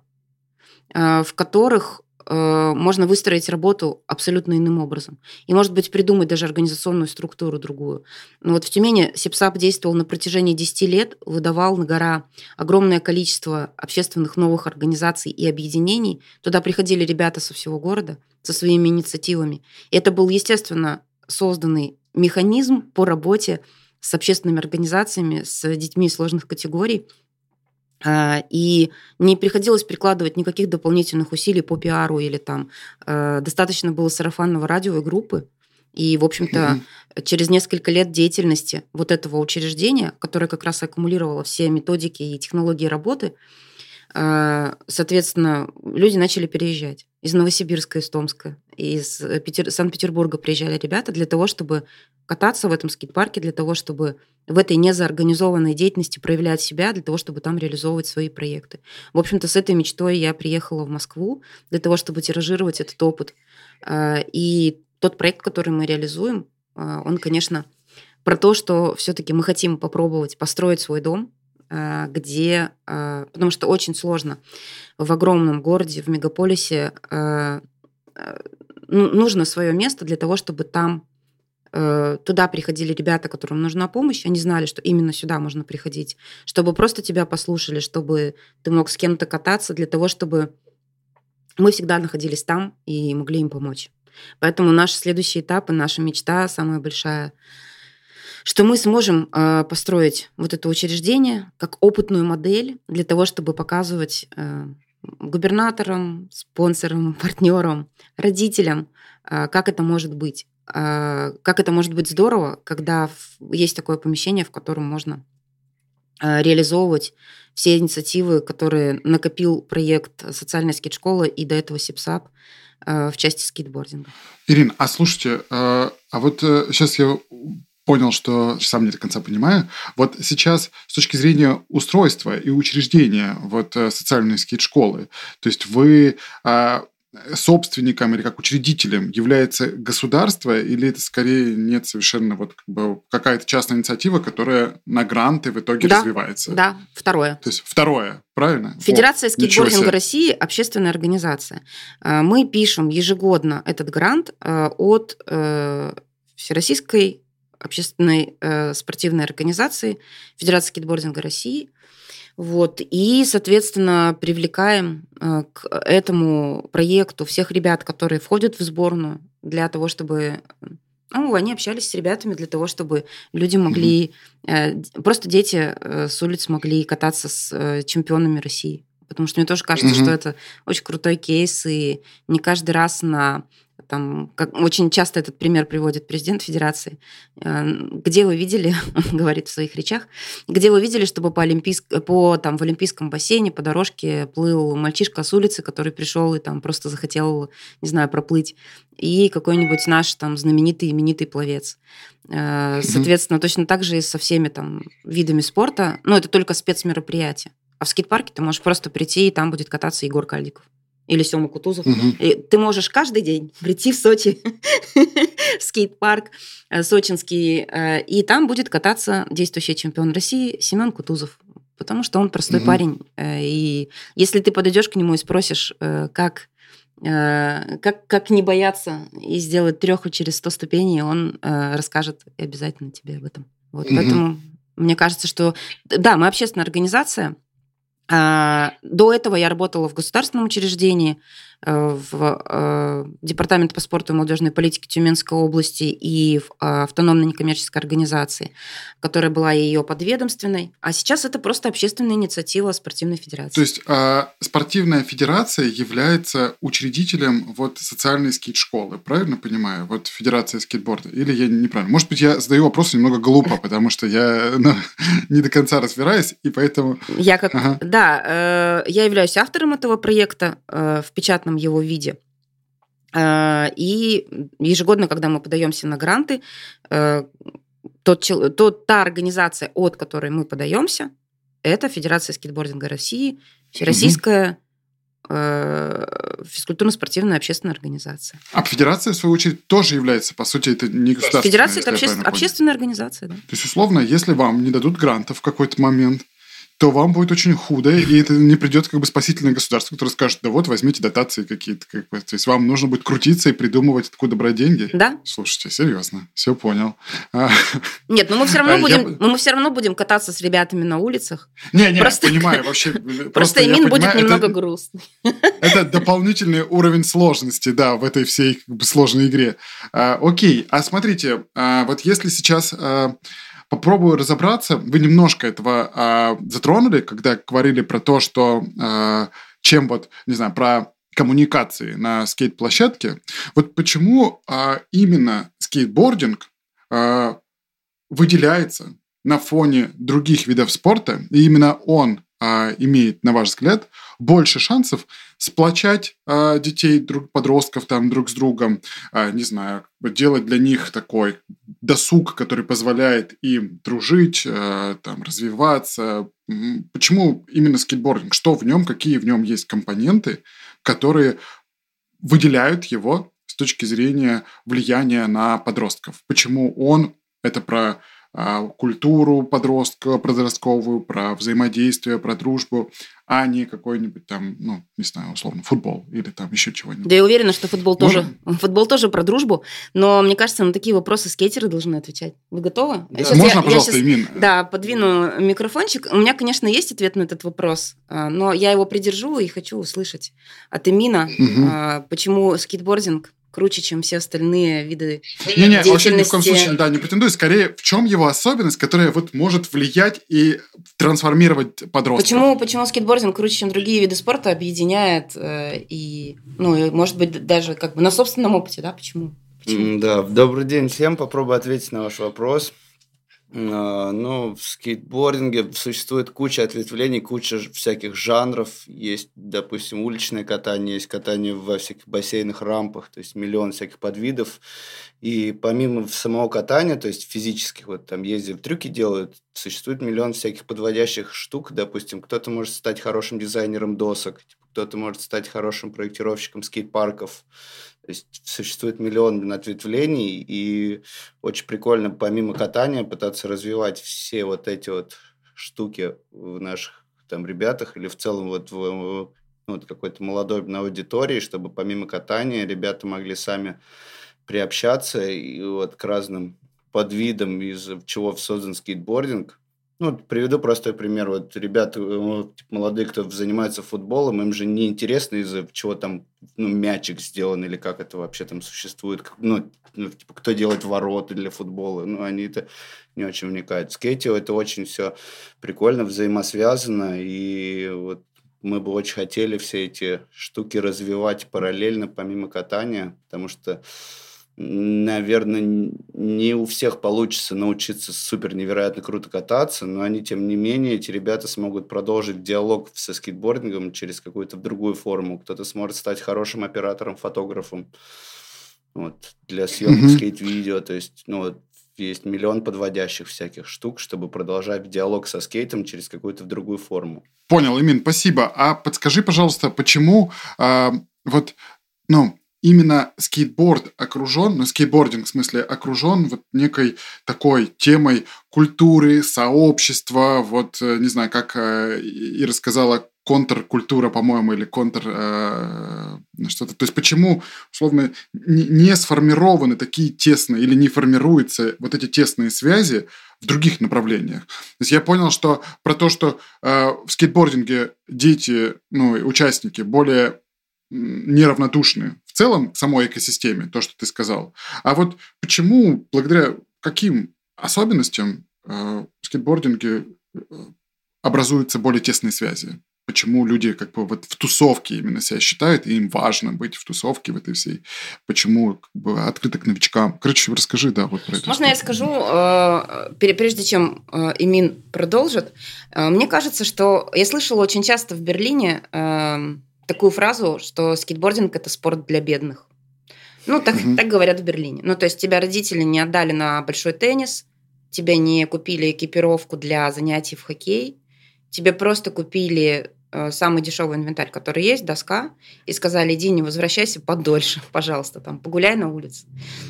э, в которых э, можно выстроить работу абсолютно иным образом. И, может быть, придумать даже организационную структуру другую. Но вот в Тюмени СИПСАП действовал на протяжении 10 лет, выдавал на гора огромное количество общественных новых организаций и объединений. Туда приходили ребята со всего города со своими инициативами. И это был, естественно, созданный механизм по работе с общественными организациями, с детьми сложных категорий – и не приходилось прикладывать никаких дополнительных усилий по пиару или там э, достаточно было сарафанного радио и группы. И, в общем-то, через несколько лет деятельности вот этого учреждения, которое как раз аккумулировало все методики и технологии работы, э, соответственно, люди начали переезжать из Новосибирска, из Томска, из Петер... Санкт-Петербурга приезжали ребята для того, чтобы кататься в этом скейт-парке, для того, чтобы в этой незаорганизованной деятельности проявлять себя, для того, чтобы там реализовывать свои проекты. В общем-то, с этой мечтой я приехала в Москву для того, чтобы тиражировать этот опыт. А, и тот проект, который мы реализуем, а, он, конечно, про то, что все-таки мы хотим попробовать построить свой дом, а, где, потому что очень сложно в огромном городе, в мегаполисе ну, нужно свое место для того, чтобы там э, туда приходили ребята, которым нужна помощь, они знали, что именно сюда можно приходить, чтобы просто тебя послушали, чтобы ты мог с кем-то кататься, для того, чтобы мы всегда находились там и могли им помочь. Поэтому наш следующий этап и наша мечта самая большая, что мы сможем э, построить вот это учреждение как опытную модель для того, чтобы показывать э, губернаторам, спонсорам, партнерам, родителям, а, как это может быть. А, как это может быть здорово, когда есть такое помещение, в котором можно а, реализовывать все инициативы, которые накопил проект «Социальная скейт-школа» и до этого СИПСАП в части скейтбординга. Ирина, а слушайте, а вот сейчас э, я понял, что сам не до конца понимаю. Вот сейчас с точки зрения устройства и учреждения вот э, социальной скейт-школы, то есть вы а, собственником или как учредителем является государство или это скорее нет совершенно вот как бы какая-то частная инициатива, которая на гранты в итоге да, развивается? Да, второе. То есть второе, правильно? Федерация О, скейтбординга России – общественная организация. А, мы пишем ежегодно этот грант а, от э, Всероссийской общественной э, спортивной организации Федерации скейтбординга России. Вот. И, соответственно, привлекаем э, к этому проекту всех ребят, которые входят в сборную, для того, чтобы ну, они общались с ребятами для того, чтобы люди могли, э, просто дети э, с улиц могли кататься с э, чемпионами России. Потому что мне тоже кажется, mm-hmm. что это очень крутой кейс, и не каждый раз на там, как, очень часто этот пример приводит президент Федерации. Э, где вы видели, он говорит в своих речах, где вы видели, чтобы по, олимпийск, по там, в олимпийском бассейне по дорожке плыл мальчишка с улицы, который пришел и там просто захотел, не знаю, проплыть, и какой-нибудь наш там знаменитый именитый пловец. Э, соответственно, точно так же и со всеми там видами спорта, но это только спецмероприятие. А в скейт-парке ты можешь просто прийти, и там будет кататься Егор Кальдиков или Сема Кутузов. Угу. И ты можешь каждый день прийти в Сочи, в скейт-парк э, сочинский, э, и там будет кататься действующий чемпион России Семен Кутузов. Потому что он простой угу. парень. Э, и если ты подойдешь к нему и спросишь, как как, как не бояться и сделать треху через 100 ступеней, он расскажет обязательно тебе об этом. Вот, угу. Поэтому мне кажется, что да, мы общественная организация, до этого я работала в государственном учреждении, в э, Департамент по спорту и молодежной политике Тюменской области и в э, автономной некоммерческой организации, которая была ее подведомственной. А сейчас это просто общественная инициатива спортивной федерации. То есть а, спортивная федерация является учредителем вот социальной скейт-школы, правильно понимаю? Вот федерация скейтборда. Или я неправильно? Может быть, я задаю вопрос немного глупо, потому что я ну, не до конца разбираюсь, и поэтому... Я как... Ага. Да, я являюсь автором этого проекта в печатном бесплатном его виде. А, и ежегодно, когда мы подаемся на гранты, э, тот, тот, та организация, от которой мы подаемся, это Федерация скейтбординга России, Всероссийская угу. физкультурно-спортивная общественная организация. А федерация, в свою очередь, тоже является, по сути, это не государственная. Федерация – это обще... общественная организация, да. То есть, условно, если вам не дадут грантов в какой-то момент, то вам будет очень худо, и это не придет как бы спасительное государство, которое скажет, да вот, возьмите дотации какие-то. Как бы. То есть вам нужно будет крутиться и придумывать, откуда брать деньги. Да. Слушайте, серьезно, все понял. А, Нет, но мы все равно, А, я будем, бы- ну, мы все равно будем кататься с ребятами на улицах. Не, не, Просто- понимаю, вообще. Просто я Эмин будет это- немного грустный. Это дополнительный уровень сложности, да, в этой всей как бы, сложной игре. А, окей, а смотрите, а, вот если сейчас а, попробую разобраться, вы немножко этого а, затронули, когда говорили про то, что а, чем вот, не знаю, про коммуникации на скейт-площадке. Вот почему а, именно скейтбординг а, выделяется на фоне других видов спорта, и именно он имеет, на ваш взгляд, больше шансов сплочать а, детей, друг, подростков там друг с другом, а, не знаю, делать для них такой досуг, который позволяет им дружить, а, там, развиваться. Почему именно скейтбординг? Что в нем, какие в нем есть компоненты, которые выделяют его с точки зрения влияния на подростков? Почему он это про а, культуру подростка, подростковую, про взаимодействие, про дружбу, а не какой-нибудь там, ну, не знаю, условно, футбол или там еще чего-нибудь. Да я уверена, что футбол тоже, Можно? футбол тоже про дружбу, но мне кажется, на такие вопросы скейтеры должны отвечать. Вы готовы? Да. Сейчас я- Можно, я пожалуйста, Имин? Да, подвину микрофончик. У меня, конечно, есть ответ на этот вопрос, а, но я его придержу и хочу услышать от Эмина, Мгм. а, почему скейтбординг круче, чем все остальные виды Не-не, вообще ни в коем случае, да, не претендую. Скорее, в чем его особенность, которая вот может влиять и трансформировать подростков? Почему, почему скейтбординг круче, чем другие виды спорта, объединяет э, и, ну, и, может быть, даже как бы на собственном опыте, да? Почему? Почему? Да, добрый день всем. Попробую ответить на ваш вопрос. А, Ну, в скейтбординге существует куча ответвлений, куча всяких жанров. Есть, допустим, уличное катание, есть катание во всяких бассейнах, рампах, то есть миллион всяких подвидов. И помимо самого катания, то есть физических, вот там ездят, трюки делают, существует миллион всяких подводящих штук. Допустим, кто-то может стать хорошим дизайнером досок, типа, кто-то может стать хорошим проектировщиком скейт-парков. То есть существует миллион ответвлений, и очень прикольно помимо катания пытаться развивать все вот эти вот штуки в наших там ребятах или в целом вот в в, ну, вот какой-то молодой на аудитории, чтобы помимо катания ребята могли сами приобщаться и вот к разным подвидам, из чего создан скейтбординг. Ну, приведу простой пример. Вот ребята, э, типа, молодые, кто занимается футболом, им же не интересно, из-за чего там ну, мячик сделан, или как это вообще там существует. Ну, ну, типа, кто делает ворота для футбола. Ну, они это не очень вникают. В это очень все прикольно, взаимосвязано, и вот мы бы очень хотели все эти штуки развивать параллельно, помимо катания, потому что наверное, не у всех получится научиться супер невероятно круто кататься, но они, тем не менее, эти ребята смогут продолжить диалог со скейтбордингом через какую-то другую форму. Кто-то сможет стать хорошим оператором, фотографом вот, для съемок Мгм. скейт-видео. То есть, ну, вот, есть миллион подводящих всяких штук, чтобы продолжать диалог со скейтом через какую-то другую форму. Понял, Имин, спасибо. А подскажи, пожалуйста, почему а, вот, ну, именно скейтборд окружен, ну, скейтбординг, в смысле, окружен вот некой такой темой культуры, сообщества, вот, э, не знаю, как э, и рассказала контркультура, по-моему, или контр э, что-то. То есть почему, условно, не, не сформированы такие тесные или не формируются вот эти тесные связи в других направлениях? То есть я понял, что про то, что э, в скейтбординге дети, ну, участники более неравнодушны в целом к самой экосистеме, то, что ты сказал. А вот почему, благодаря каким особенностям э, в скейтбординге э, образуются более тесные связи? Почему люди как бы вот в тусовке именно себя считают, и им важно быть в тусовке в этой всей? Почему как бы открыто к новичкам? Короче, расскажи, да, вот про это. Можно я скажу, э, прежде чем э, Эмин продолжит? Мне кажется, что я слышала очень часто в Берлине э, такую фразу, что скейтбординг – это спорт для бедных. Ну, так, Мгм. так говорят в Берлине. Ну, то есть тебя родители не отдали на большой теннис, тебе не купили экипировку для занятий в хоккей, тебе просто купили э, самый дешевый инвентарь, который есть, доска, и сказали, иди, не возвращайся подольше, пожалуйста, там, погуляй на улице.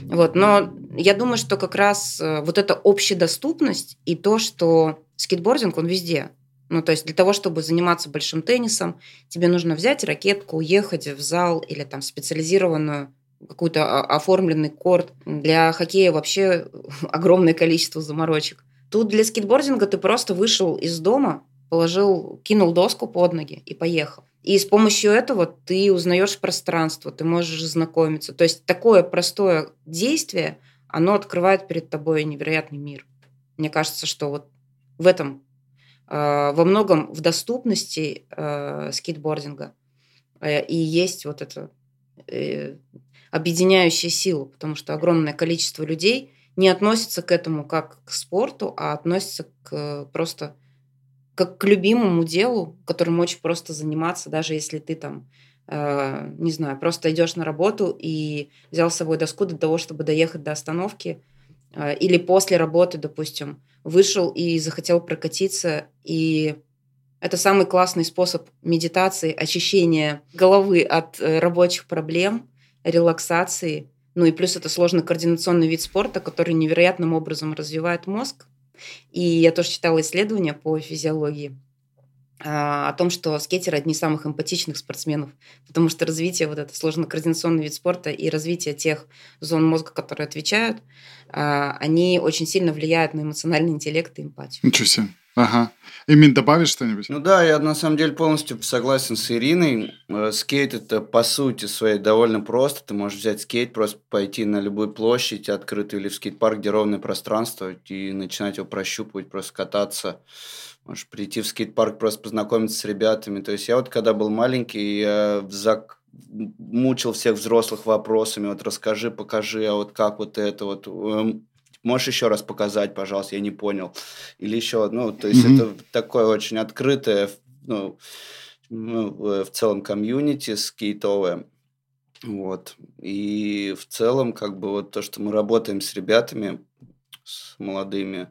Вот, но я думаю, что как раз э, вот эта общедоступность и то, что скейтбординг, он везде. Ну, то есть для того, чтобы заниматься большим теннисом, тебе нужно взять ракетку, уехать в зал или там специализированную какой-то оформленный корт. Для хоккея вообще огромное количество заморочек. Тут для скейтбординга ты просто вышел из дома, положил, кинул доску под ноги и поехал. И с помощью этого ты узнаешь пространство, ты можешь знакомиться. То есть такое простое действие, оно открывает перед тобой невероятный мир. Мне кажется, что вот в этом во многом в доступности э, скейтбординга. Э, и есть вот эта э, объединяющая сила, потому что огромное количество людей не относится к этому как к спорту, а относится к просто как к любимому делу, которым очень просто заниматься, даже если ты там, э, не знаю, просто идешь на работу и взял с собой доску для того, чтобы доехать до остановки, э, или после работы, допустим, вышел и захотел прокатиться, и это самый классный способ медитации, очищения головы от э, рабочих проблем, релаксации. Ну и плюс это сложный координационный вид спорта, который невероятным образом развивает мозг, и я тоже читала исследования по физиологии а, о том, что скейтеры одни из самых эмпатичных спортсменов, потому что развитие вот это сложно-координационный вид спорта и развитие тех зон мозга, которые отвечают, а, они очень сильно влияют на эмоциональный интеллект и эмпатию. Ничего себе. Ага. Имин, добавишь что-нибудь? Ну да, я на самом деле полностью согласен с Ириной. Э, скейт это по сути своей довольно просто. Ты можешь взять скейт, просто пойти на любую площадь, открытую или в скейт-парк, где ровное пространство, и начинать его прощупывать, просто кататься. Можешь прийти в скейт-парк, просто познакомиться с ребятами. То есть я вот когда был маленький, я зак мучил всех взрослых вопросами, вот расскажи, покажи, а вот как вот это вот эм, можешь еще раз показать, пожалуйста, я не понял. Или еще, ну, то есть mm-hmm. это такое очень открытое, ну, ну, в целом комьюнити скейтовое. Вот. И в целом, как бы вот то, что мы работаем с ребятами, с молодыми,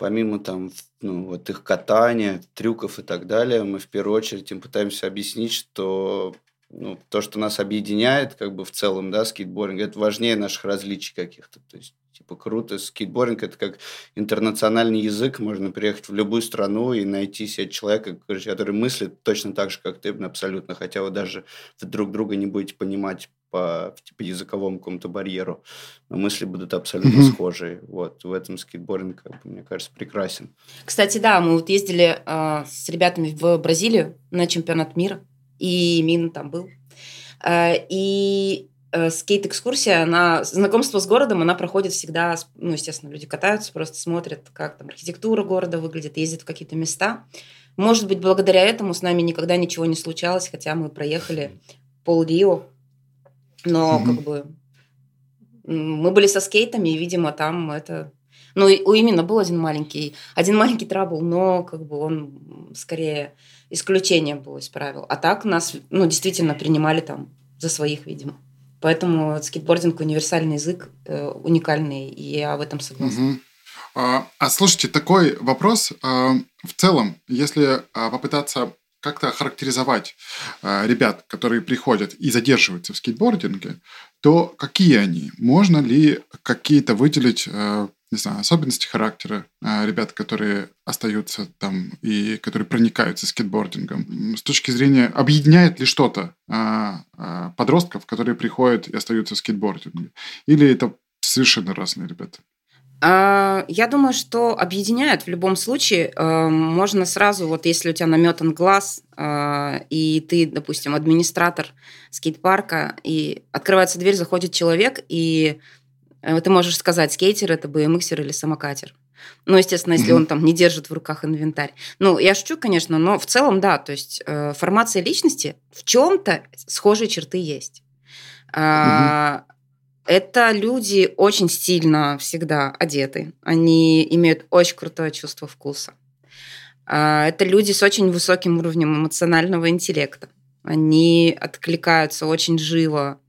помимо там, ну, вот их катания, трюков и так далее, мы в первую очередь им пытаемся объяснить, что ну, то, что нас объединяет, как бы в целом, да, скейтбординг, это важнее наших различий каких-то. То есть типа круто. Скейтбординг это как интернациональный язык. Можно приехать в любую страну и найти себе человека, который мыслит точно так же, как ты, абсолютно. Хотя вы даже друг друга не будете понимать по типа, языковому какому-то барьеру. Но мысли будут абсолютно mm-hmm. схожие. Вот в этом скейтбординг, как бы, мне кажется, прекрасен. Кстати, да, мы вот ездили э, с ребятами в Бразилию на чемпионат мира, и Мин там был. Э, и Э, скейт-экскурсия, она, знакомство с городом, она проходит всегда, ну, естественно, люди катаются, просто смотрят, как там архитектура города выглядит, ездят в какие-то места. Может быть, благодаря этому с нами никогда ничего не случалось, хотя мы проехали пол Рио, но mm-hmm. как бы мы были со скейтами, и, видимо, там это... Ну, у именно был один маленький, один маленький трабл, но как бы он скорее исключение было из правил. А так нас, ну, действительно принимали там за своих, видимо. Поэтому скейтбординг универсальный язык, э, уникальный, и я в этом согласна. Угу. А, а слушайте, такой вопрос. А, в целом, если а, попытаться как-то характеризовать а, ребят, которые приходят и задерживаются в скейтбординге, то какие они? Можно ли какие-то выделить а, не знаю, особенности характера а, ребят, которые остаются там и которые проникаются скейтбордингом. С точки зрения, объединяет ли что-то а, а, подростков, которые приходят и остаются в скейтбординге? Или это совершенно разные ребята? Я думаю, что объединяет в любом случае. Можно сразу, вот если у тебя наметан глаз, и ты, допустим, администратор скейт-парка, и открывается дверь, заходит человек, и Э, ты можешь сказать, скейтер это BMXер или самокатер. Ну, естественно, если mm-hmm. он там не держит в руках инвентарь. Ну, я шучу, конечно, но в целом, да, то есть э, формация личности в чем-то схожие черты есть. Mm-hmm. Это люди очень стильно всегда одеты. Они имеют очень крутое чувство вкуса. А, это люди с очень высоким уровнем эмоционального интеллекта. Они откликаются очень живо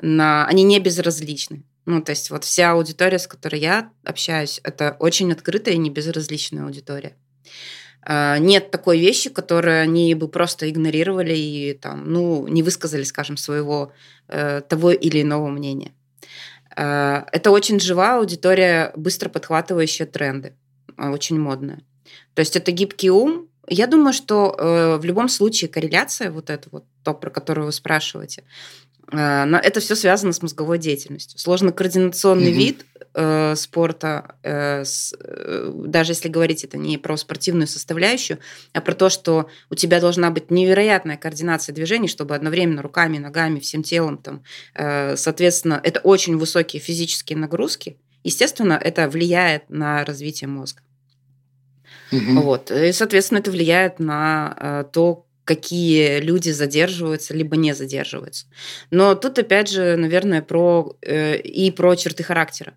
на... Они не безразличны. Ну, то есть вот вся аудитория, с которой я общаюсь, это очень открытая и не безразличная аудитория. А, нет такой вещи, которую они бы просто игнорировали и там, ну, не высказали, скажем, своего э, того или иного мнения. А, это очень живая аудитория, быстро подхватывающая тренды, а, очень модная. То есть это гибкий ум, я думаю, что э, в любом случае корреляция, вот это вот, то, про которое вы спрашиваете, э, это все связано с мозговой деятельностью. Сложно-координационный угу. вид э, спорта, э, с, э, даже если говорить это не про спортивную составляющую, а про то, что у тебя должна быть невероятная координация движений, чтобы одновременно руками, ногами, всем телом, там, э, соответственно, это очень высокие физические нагрузки. Естественно, это влияет на развитие мозга. Угу. Вот. И, соответственно, это влияет на э, то, какие люди задерживаются, либо не задерживаются. Но тут, опять же, наверное, про э, и про черты характера.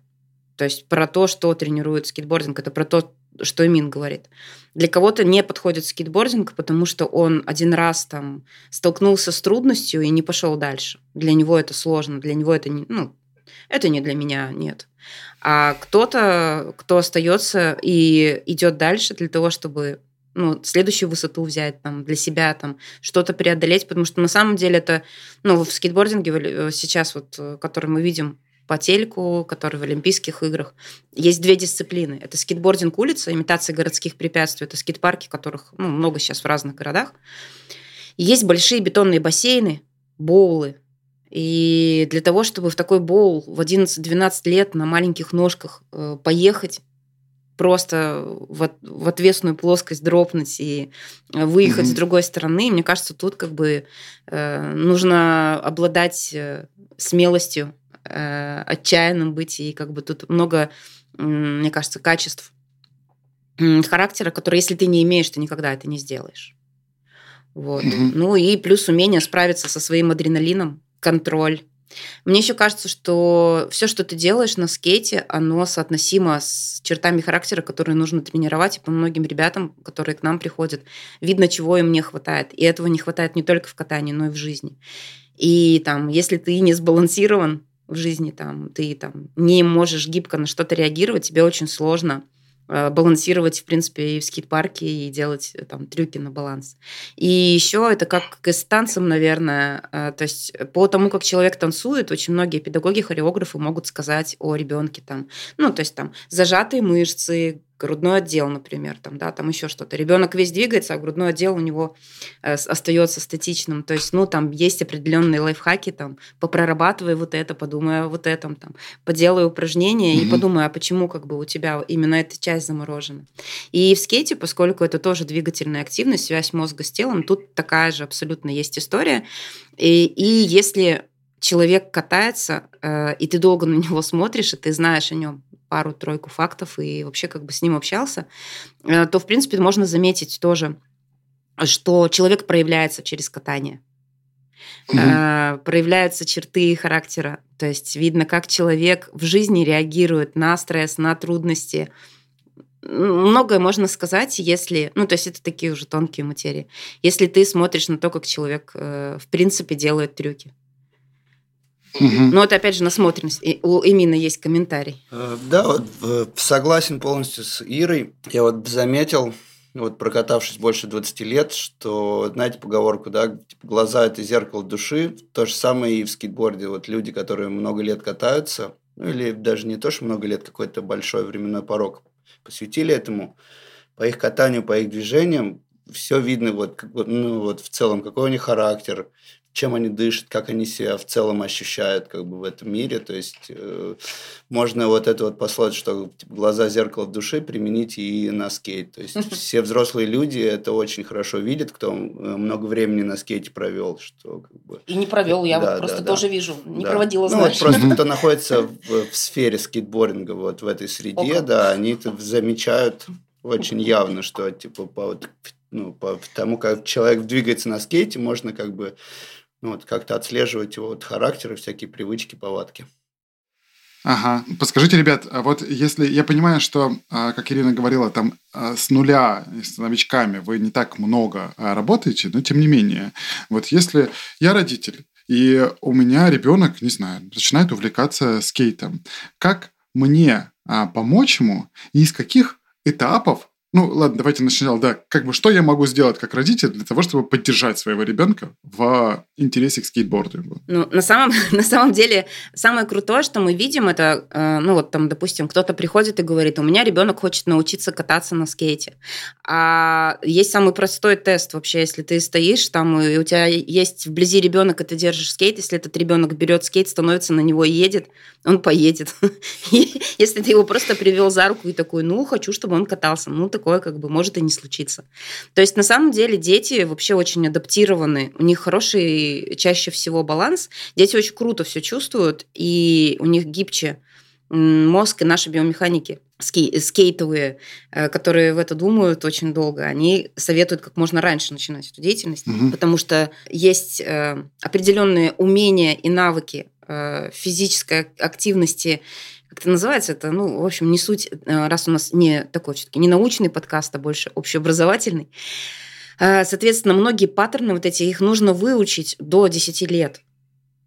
То есть про то, что тренирует скейтбординг, это про то, что Эмин говорит. Для кого-то не подходит скейтбординг, потому что он один раз там столкнулся с трудностью и не пошел дальше. Для него это сложно, для него это не, ну, это не для меня, нет. А кто-то, кто остается и идет дальше для того, чтобы ну, следующую высоту взять там, для себя, там, что-то преодолеть, потому что на самом деле это, ну, в скейтбординге э, сейчас, вот, э, который мы видим по телеку, который в Олимпийских играх, есть две дисциплины. Это скейтбординг улица, имитация городских препятствий, это скейт-парки, которых ну, много сейчас в разных городах. Есть большие бетонные бассейны, боулы, и для того, чтобы в такой боул в 11-12 лет на маленьких ножках э, поехать, просто в, в отвесную плоскость дропнуть и выехать mm-hmm. с другой стороны, мне кажется, тут как бы э, нужно обладать э, смелостью, э, отчаянным быть, и как бы тут много, э, мне кажется, качеств характера, которые, если ты не имеешь, ты никогда это не сделаешь. Вот. Mm-hmm. Ну и плюс умение справиться со своим адреналином, контроль. Мне еще кажется, что все, что ты делаешь на скейте, оно соотносимо с чертами характера, которые нужно тренировать. И по многим ребятам, которые к нам приходят, видно, чего им не хватает. И этого не хватает не только в катании, но и в жизни. И там, если ты не сбалансирован в жизни, там, ты там, не можешь гибко на что-то реагировать, тебе очень сложно балансировать, в принципе, и в скейт-парке, и делать э, там трюки на баланс. И еще это как с танцем, наверное. Э, то есть по тому, как человек танцует, очень многие педагоги, хореографы могут сказать о ребенке там, ну, то есть там зажатые мышцы, грудной отдел, например, там, да, там еще что-то. Ребенок весь двигается, а грудной отдел у него э, остается статичным. То есть, ну, там есть определенные лайфхаки, там, попрорабатывай вот это, подумай о вот этом, там, поделай упражнения mm-hmm. и подумай, а почему как бы у тебя именно эта часть заморожена. И в скейте, поскольку это тоже двигательная активность, связь мозга с телом, тут такая же абсолютно есть история. И, и если человек катается, э, и ты долго на него смотришь, и ты знаешь о нем пару-тройку фактов и вообще как бы с ним общался, э, то, в принципе, можно заметить тоже, что человек проявляется через катание. Угу. проявляются черты характера. То есть видно, как человек в жизни реагирует на стресс, на трудности. Многое можно сказать, если... Ну, то есть это такие уже тонкие материи. Если ты смотришь на то, как человек, э, в принципе, делает трюки. Угу. Но это опять же насмотренность. И у Эмина есть комментарий. Э, да, вот согласен полностью с Ирой. Я вот заметил, вот прокатавшись больше 20 лет, что, знаете, поговорку, да, типа, глаза – это зеркало души. То же самое и в скейтборде. Вот люди, которые много лет катаются, ну или даже не то, что много лет, какой-то большой временной порог посвятили этому, по их катанию, по их движениям, все видно вот, ну, вот в целом, какой у них характер, чем они дышат, как они себя в целом ощущают как бы в этом мире. То есть э, можно вот это вот послать, что типа, глаза зеркало души применить и на скейт. То есть все взрослые люди это очень хорошо видят, кто э, много времени на скейте провел. Что, как бы... И не провел, я да, вот просто да, тоже да. вижу, не да. проводила, ну, Вот просто кто находится в, в сфере скейтбординга, вот в этой среде, Ока. да, они это замечают очень явно, что типа по вот ну, по тому, как человек двигается на скейте, можно как бы ну, вот как-то отслеживать его вот характер и всякие привычки, повадки. Ага. Подскажите, ребят, а вот если я понимаю, что, а, как Ирина говорила, там а, с нуля с новичками вы не так много работаете, но тем не менее, вот если я родитель, и у меня ребенок, не знаю, начинает увлекаться скейтом, как мне помочь ему и из каких этапов ну, ладно, давайте начнем. Да, как бы что я могу сделать как родитель для того, чтобы поддержать своего ребенка в интересе к скейтбордингу? Ну, на самом, на самом деле, самое крутое, что мы видим, это, э, ну, вот там, допустим, кто-то приходит и говорит, у меня ребенок хочет научиться кататься на скейте. А есть самый простой тест вообще, если ты стоишь там, и у тебя есть вблизи ребенок, и ты держишь скейт, если этот ребенок берет скейт, становится на него и едет, он поедет. Если ты его просто привел за руку и такой, ну, хочу, чтобы он катался, ну, такое как бы может и не случиться. То есть, на самом деле, дети вообще очень адаптированы, у них хороший чаще всего баланс, дети очень круто все чувствуют, и у них гибче мозг и наши биомеханики скейтовые, э, которые в это думают очень долго, они советуют как можно раньше начинать эту деятельность, угу. потому что есть э, определенные умения и навыки э, физической активности, как это называется, это, ну, в общем, не суть, раз у нас не такой все-таки не научный подкаст, а больше общеобразовательный. Соответственно, многие паттерны вот эти, их нужно выучить до 10 лет.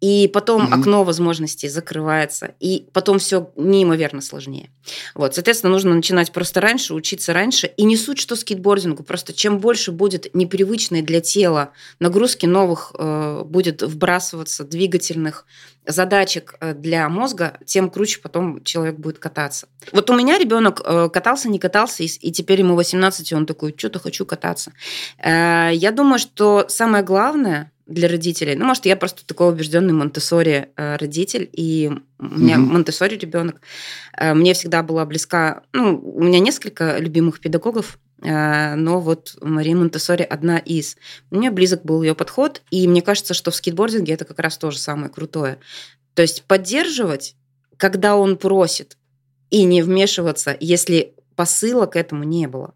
И потом угу. окно возможностей закрывается, и потом все неимоверно сложнее. Вот, соответственно, нужно начинать просто раньше, учиться раньше. И не суть, что скейтбордингу, просто чем больше будет непривычной для тела нагрузки новых э, будет вбрасываться двигательных задачек э, для мозга, тем круче потом человек будет кататься. Вот у меня ребенок э, катался, не катался, и, и теперь ему 18, и он такой, что-то хочу кататься. Э, я думаю, что самое главное для родителей. Ну, может, я просто такой убежденный Монтессори э, родитель, и у меня mm-hmm. Монтессори ребенок. Э, мне всегда была близка, ну, у меня несколько любимых педагогов, э, но вот Мария Монтессори одна из. Мне близок был ее подход, и мне кажется, что в скейтбординге это как раз тоже самое крутое. То есть поддерживать, когда он просит, и не вмешиваться, если посыла к этому не было.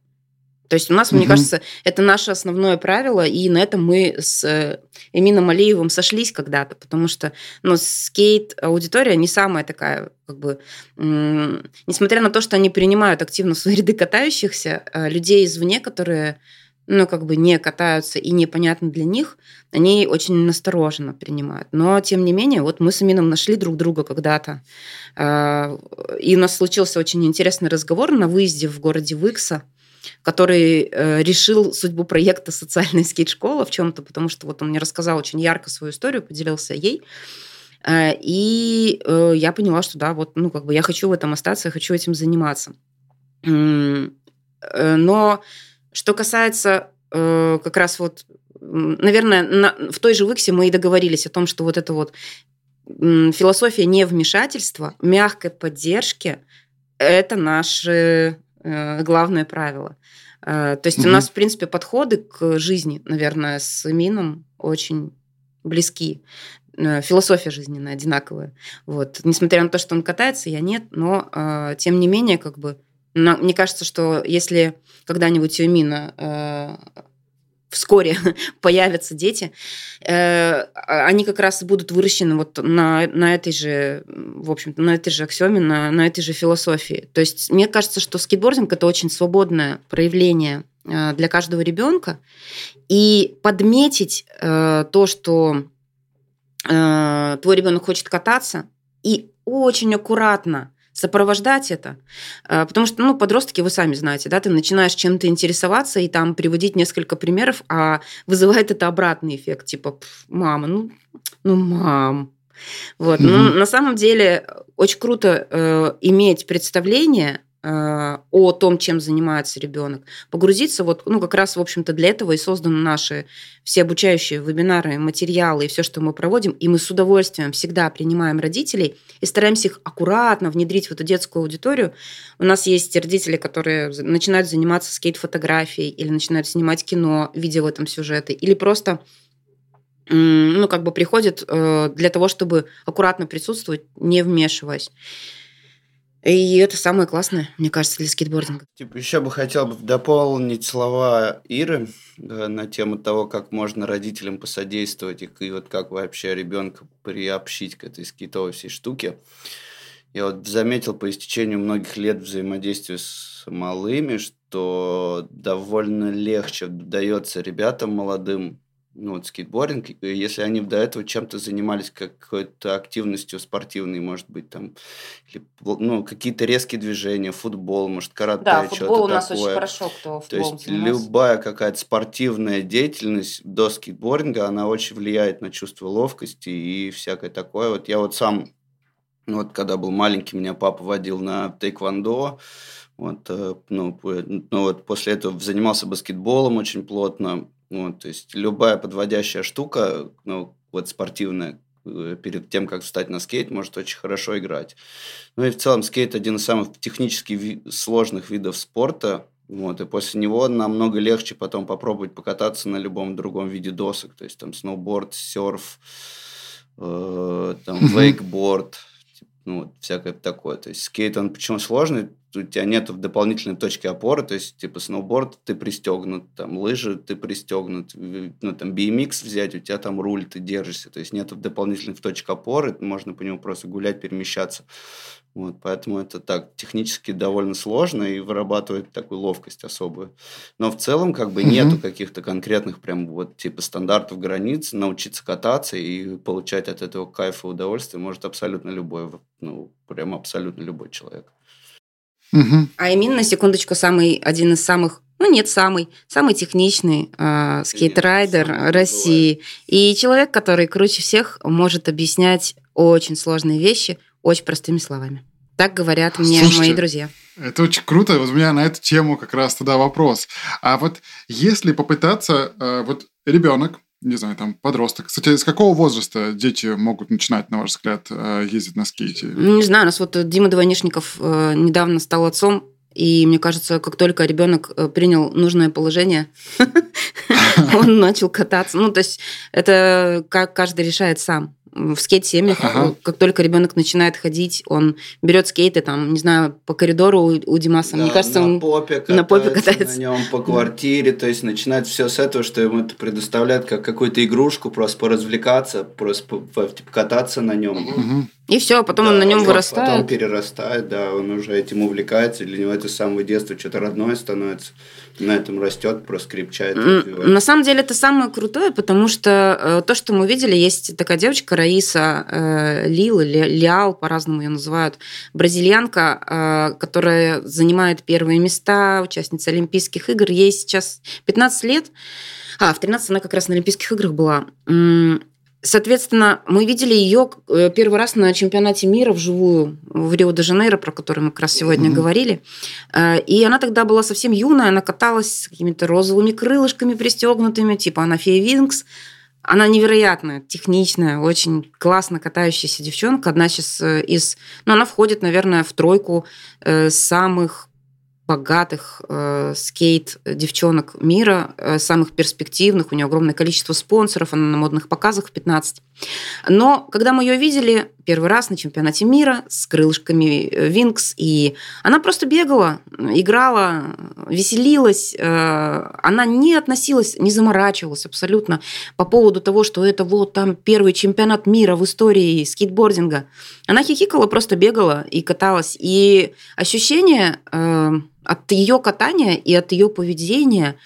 То есть у нас, угу. мне кажется, это наше основное правило, и на этом мы с э, Эмином Алиевым сошлись когда-то, потому что ну, скейт-аудитория не самая такая, как бы, несмотря на то, что они принимают активно в свои ряды катающихся, э, людей извне, которые ну, как бы не катаются и непонятно для них, они очень настороженно принимают. Но, тем не менее, вот мы с Амином нашли друг друга когда-то. Э, и у нас случился очень интересный разговор на выезде в городе Выкса который э, решил судьбу проекта «Социальная скейт-школа» в чем-то, потому что вот он мне рассказал очень ярко свою историю, поделился ей. Э, и э, я поняла, что да, вот, ну, как бы я хочу в этом остаться, я хочу этим заниматься. Но что касается как раз вот, наверное, на, в той же Виксе мы и договорились о том, что вот это вот философия невмешательства, мягкой поддержки – это наши главное правило. Э, то есть mm-hmm. у нас, в принципе, подходы к жизни, наверное, с Мином очень близки. Э, философия жизненная одинаковая. Вот. Несмотря на то, что он катается, я нет, но тем не менее, как бы, мне кажется, что если когда-нибудь у Мина вскоре появятся дети, э, они как раз будут выращены вот на, на этой же, в общем-то, на этой же аксиоме, на, на этой же философии. То есть мне кажется, что скейтбординг – это очень свободное проявление э, для каждого ребенка. И подметить э, то, что твой ребенок хочет кататься, и очень аккуратно сопровождать это. А, потому что, ну, подростки, вы сами знаете, да, ты начинаешь чем-то интересоваться и там приводить несколько примеров, а вызывает это обратный эффект, типа, мама, ну, ну, мам. Вот. Mm-hmm. Но на самом деле очень круто э, иметь представление Э, о том, чем занимается ребенок, погрузиться вот, ну, как раз, в общем-то, для этого и созданы наши все обучающие вебинары, материалы и все, что мы проводим, и мы с удовольствием всегда принимаем родителей и стараемся их аккуратно внедрить в эту детскую аудиторию. У нас есть родители, которые начинают заниматься скейт-фотографией или начинают снимать кино, видя в этом сюжеты, или просто ну, как бы приходят э, для того, чтобы аккуратно присутствовать, не вмешиваясь. И это самое классное, мне кажется, для скейтбординга. Типа, еще бы хотел бы дополнить слова Иры на тему того, как можно родителям посодействовать и, и вот как вообще ребенка приобщить к этой скейтовой всей штуке. Я вот заметил по истечению многих лет взаимодействия с малыми, что довольно легче дается ребятам молодым ну, вот скейтбординг, если они до этого чем-то занимались, какой-то активностью спортивной, может быть, там, или, ну, какие-то резкие движения, футбол, может, карате, Да, футбол у нас такое. очень хорошо, кто То есть любая какая-то спортивная деятельность до скейтбординга, она очень влияет на чувство ловкости и всякое такое. Вот я вот сам, ну, вот когда был маленький, меня папа водил на тейквондо, вот, э, ну, ну, вот после этого занимался баскетболом очень плотно, вот, то есть любая подводящая штука, ну, вот спортивная, э, перед тем, как встать на скейт, может очень хорошо играть. Ну и в целом скейт один из самых технически ви- сложных видов спорта. Вот, и после него намного легче потом попробовать покататься на любом другом виде досок. То есть там сноуборд, серф, э, там вейкборд, ну, вот, всякое такое. То есть скейт, он почему сложный? У тебя нет дополнительной точки опоры, то есть, типа, сноуборд ты пристегнут, там, лыжи ты пристегнут, ну, там, BMX взять, у тебя там руль, ты держишься, то есть, нет дополнительных точек опоры, можно по нему просто гулять, перемещаться. Вот, поэтому это так технически довольно сложно и вырабатывает такую ловкость особую. Но в целом как бы mm-hmm. нету каких-то конкретных прям вот типа стандартов границ. Научиться кататься и получать от этого кайфа и удовольствие может абсолютно любой, ну прям абсолютно любой человек. Угу. А Эмин, на секундочку, самый, один из самых ну нет, самый, самый техничный э, скейтрайдер России. И человек, который круче всех может объяснять очень сложные вещи очень простыми словами. Так говорят мне Слушайте, мои друзья. Это очень круто. Вот у меня на эту тему как раз тогда вопрос. А вот если попытаться, э, вот ребенок, не знаю, там, подросток. Кстати, с какого возраста дети могут начинать, на ваш взгляд, э, ездить на скейте? Не знаю, у нас вот Дима Двойнишников э, недавно стал отцом, и мне кажется, как только ребенок э, принял нужное положение, он начал кататься. Ну, то есть это как каждый решает сам в скейт-семьях, ага. как только ребенок начинает ходить, он берет скейты, там, не знаю, по коридору у, у Димаса, да, мне кажется, на он попе катается, на попе катается. На нем по квартире, то есть начинать все с этого, что ему это предоставляет как какую-то игрушку, просто поразвлекаться, просто типа, кататься на нем. Угу. И все, потом да, он на нем вырастает. Потом перерастает, да, он уже этим увлекается, для него это с самого детства что-то родное становится на этом растет, просто крепчает. На самом деле это самое крутое, потому что э, то, что мы видели, есть такая девочка Раиса э, Лил или Лиал, по-разному ее называют, бразильянка, э, которая занимает первые места, участница Олимпийских игр. Ей сейчас 15 лет. А, в 13 она как раз на Олимпийских играх была. Соответственно, мы видели ее э, первый раз на чемпионате мира вживую в Рио-де-Жанейро, про который мы как раз сегодня mm-hmm. говорили. Э, и она тогда была совсем юная, она каталась с какими-то розовыми крылышками пристегнутыми, типа она фея Винкс. Она невероятная, техничная, очень классно катающаяся девчонка. Одна сейчас э, из... Ну, она входит, наверное, в тройку самых богатых э, скейт-девчонок мира, э, самых перспективных. У нее огромное количество спонсоров, она на модных показах в 15. Но когда мы ее видели первый раз на чемпионате мира с крылышками Винкс, и она просто бегала, играла, веселилась, э, она не относилась, не заморачивалась абсолютно по поводу того, что это вот там первый чемпионат мира в истории скейтбординга. Она хихикала, просто бегала и каталась. И ощущение э, от ее катания и от ее поведения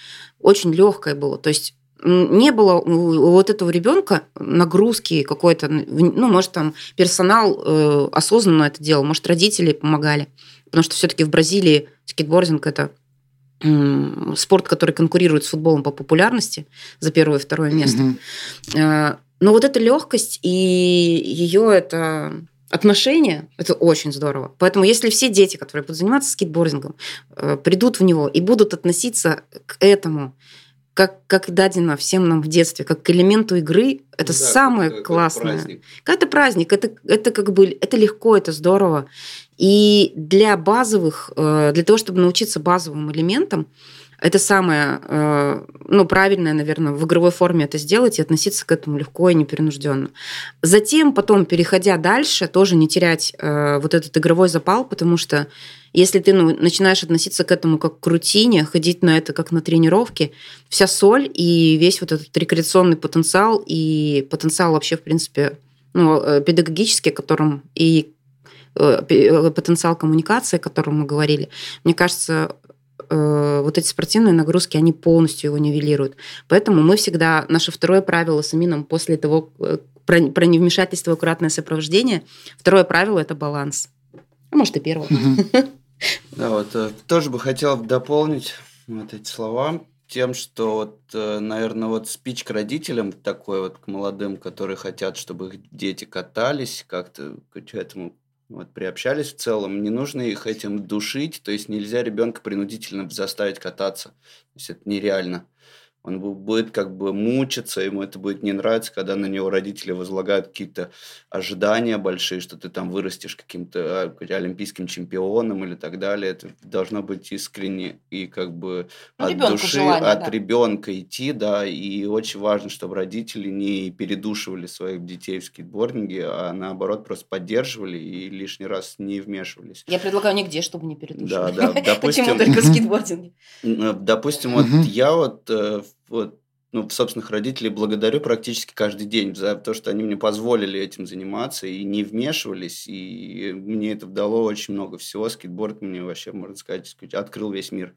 очень легкое было. То есть не было у вот этого ребенка нагрузки какой-то, ну, может, там персонал э, осознанно это делал, может, родители помогали. Потому что все-таки в Бразилии скейтбординг это спорт, который конкурирует с футболом по популярности за первое и второе место. Mm-hmm. Но вот эта легкость и ее это отношения, это очень здорово. Поэтому если все дети, которые будут заниматься скейтбордингом, э, придут в него и будут относиться к этому как, как дадено всем нам в детстве, как к элементу игры, это да, самое как, классное. Как праздник. это праздник, это, это как бы это легко, это здорово. И для базовых, э, для того, чтобы научиться базовым элементам, это самое, э, ну, правильное, наверное, в игровой форме это сделать и относиться к этому легко и непринужденно. Затем, потом, переходя дальше, тоже не терять э, вот этот игровой запал, потому что если ты ну, начинаешь относиться к этому как к рутине, ходить на это как на тренировки, вся соль и весь вот этот рекреационный потенциал и потенциал вообще, в принципе, ну, э, педагогический, о котором и потенциал коммуникации, о котором мы говорили, мне кажется, э, вот эти спортивные нагрузки, они полностью его нивелируют. Поэтому мы всегда, наше второе правило с Амином после того, э, про, про невмешательство и аккуратное сопровождение, второе правило – это баланс. А может, и первое. Да, вот э, тоже бы хотел дополнить вот эти слова тем, что вот, э, наверное, вот спич к родителям такой вот к молодым, которые хотят, чтобы их дети катались, как-то к этому вот, приобщались в целом, не нужно их этим душить, то есть нельзя ребенка принудительно заставить кататься, то есть это нереально он будет как бы мучиться, ему это будет не нравиться, когда на него родители возлагают какие-то ожидания большие, что ты там вырастешь каким-то а, олимпийским чемпионом или так далее. Это должно быть искренне и как бы ну, от души, желание, от да. ребенка идти, да, и очень важно, чтобы родители не передушивали своих детей в скейтбординге, а наоборот просто поддерживали и лишний раз не вмешивались. Я предлагаю нигде, чтобы не передушивали. Да, да, допустим... Почему только в скейтбординге? Допустим, вот я вот э, вот, ну, собственных родителей благодарю практически каждый день за то, что они мне позволили этим заниматься и не вмешивались. И мне это дало очень много всего. Скейтборд мне вообще, можно сказать, открыл весь мир,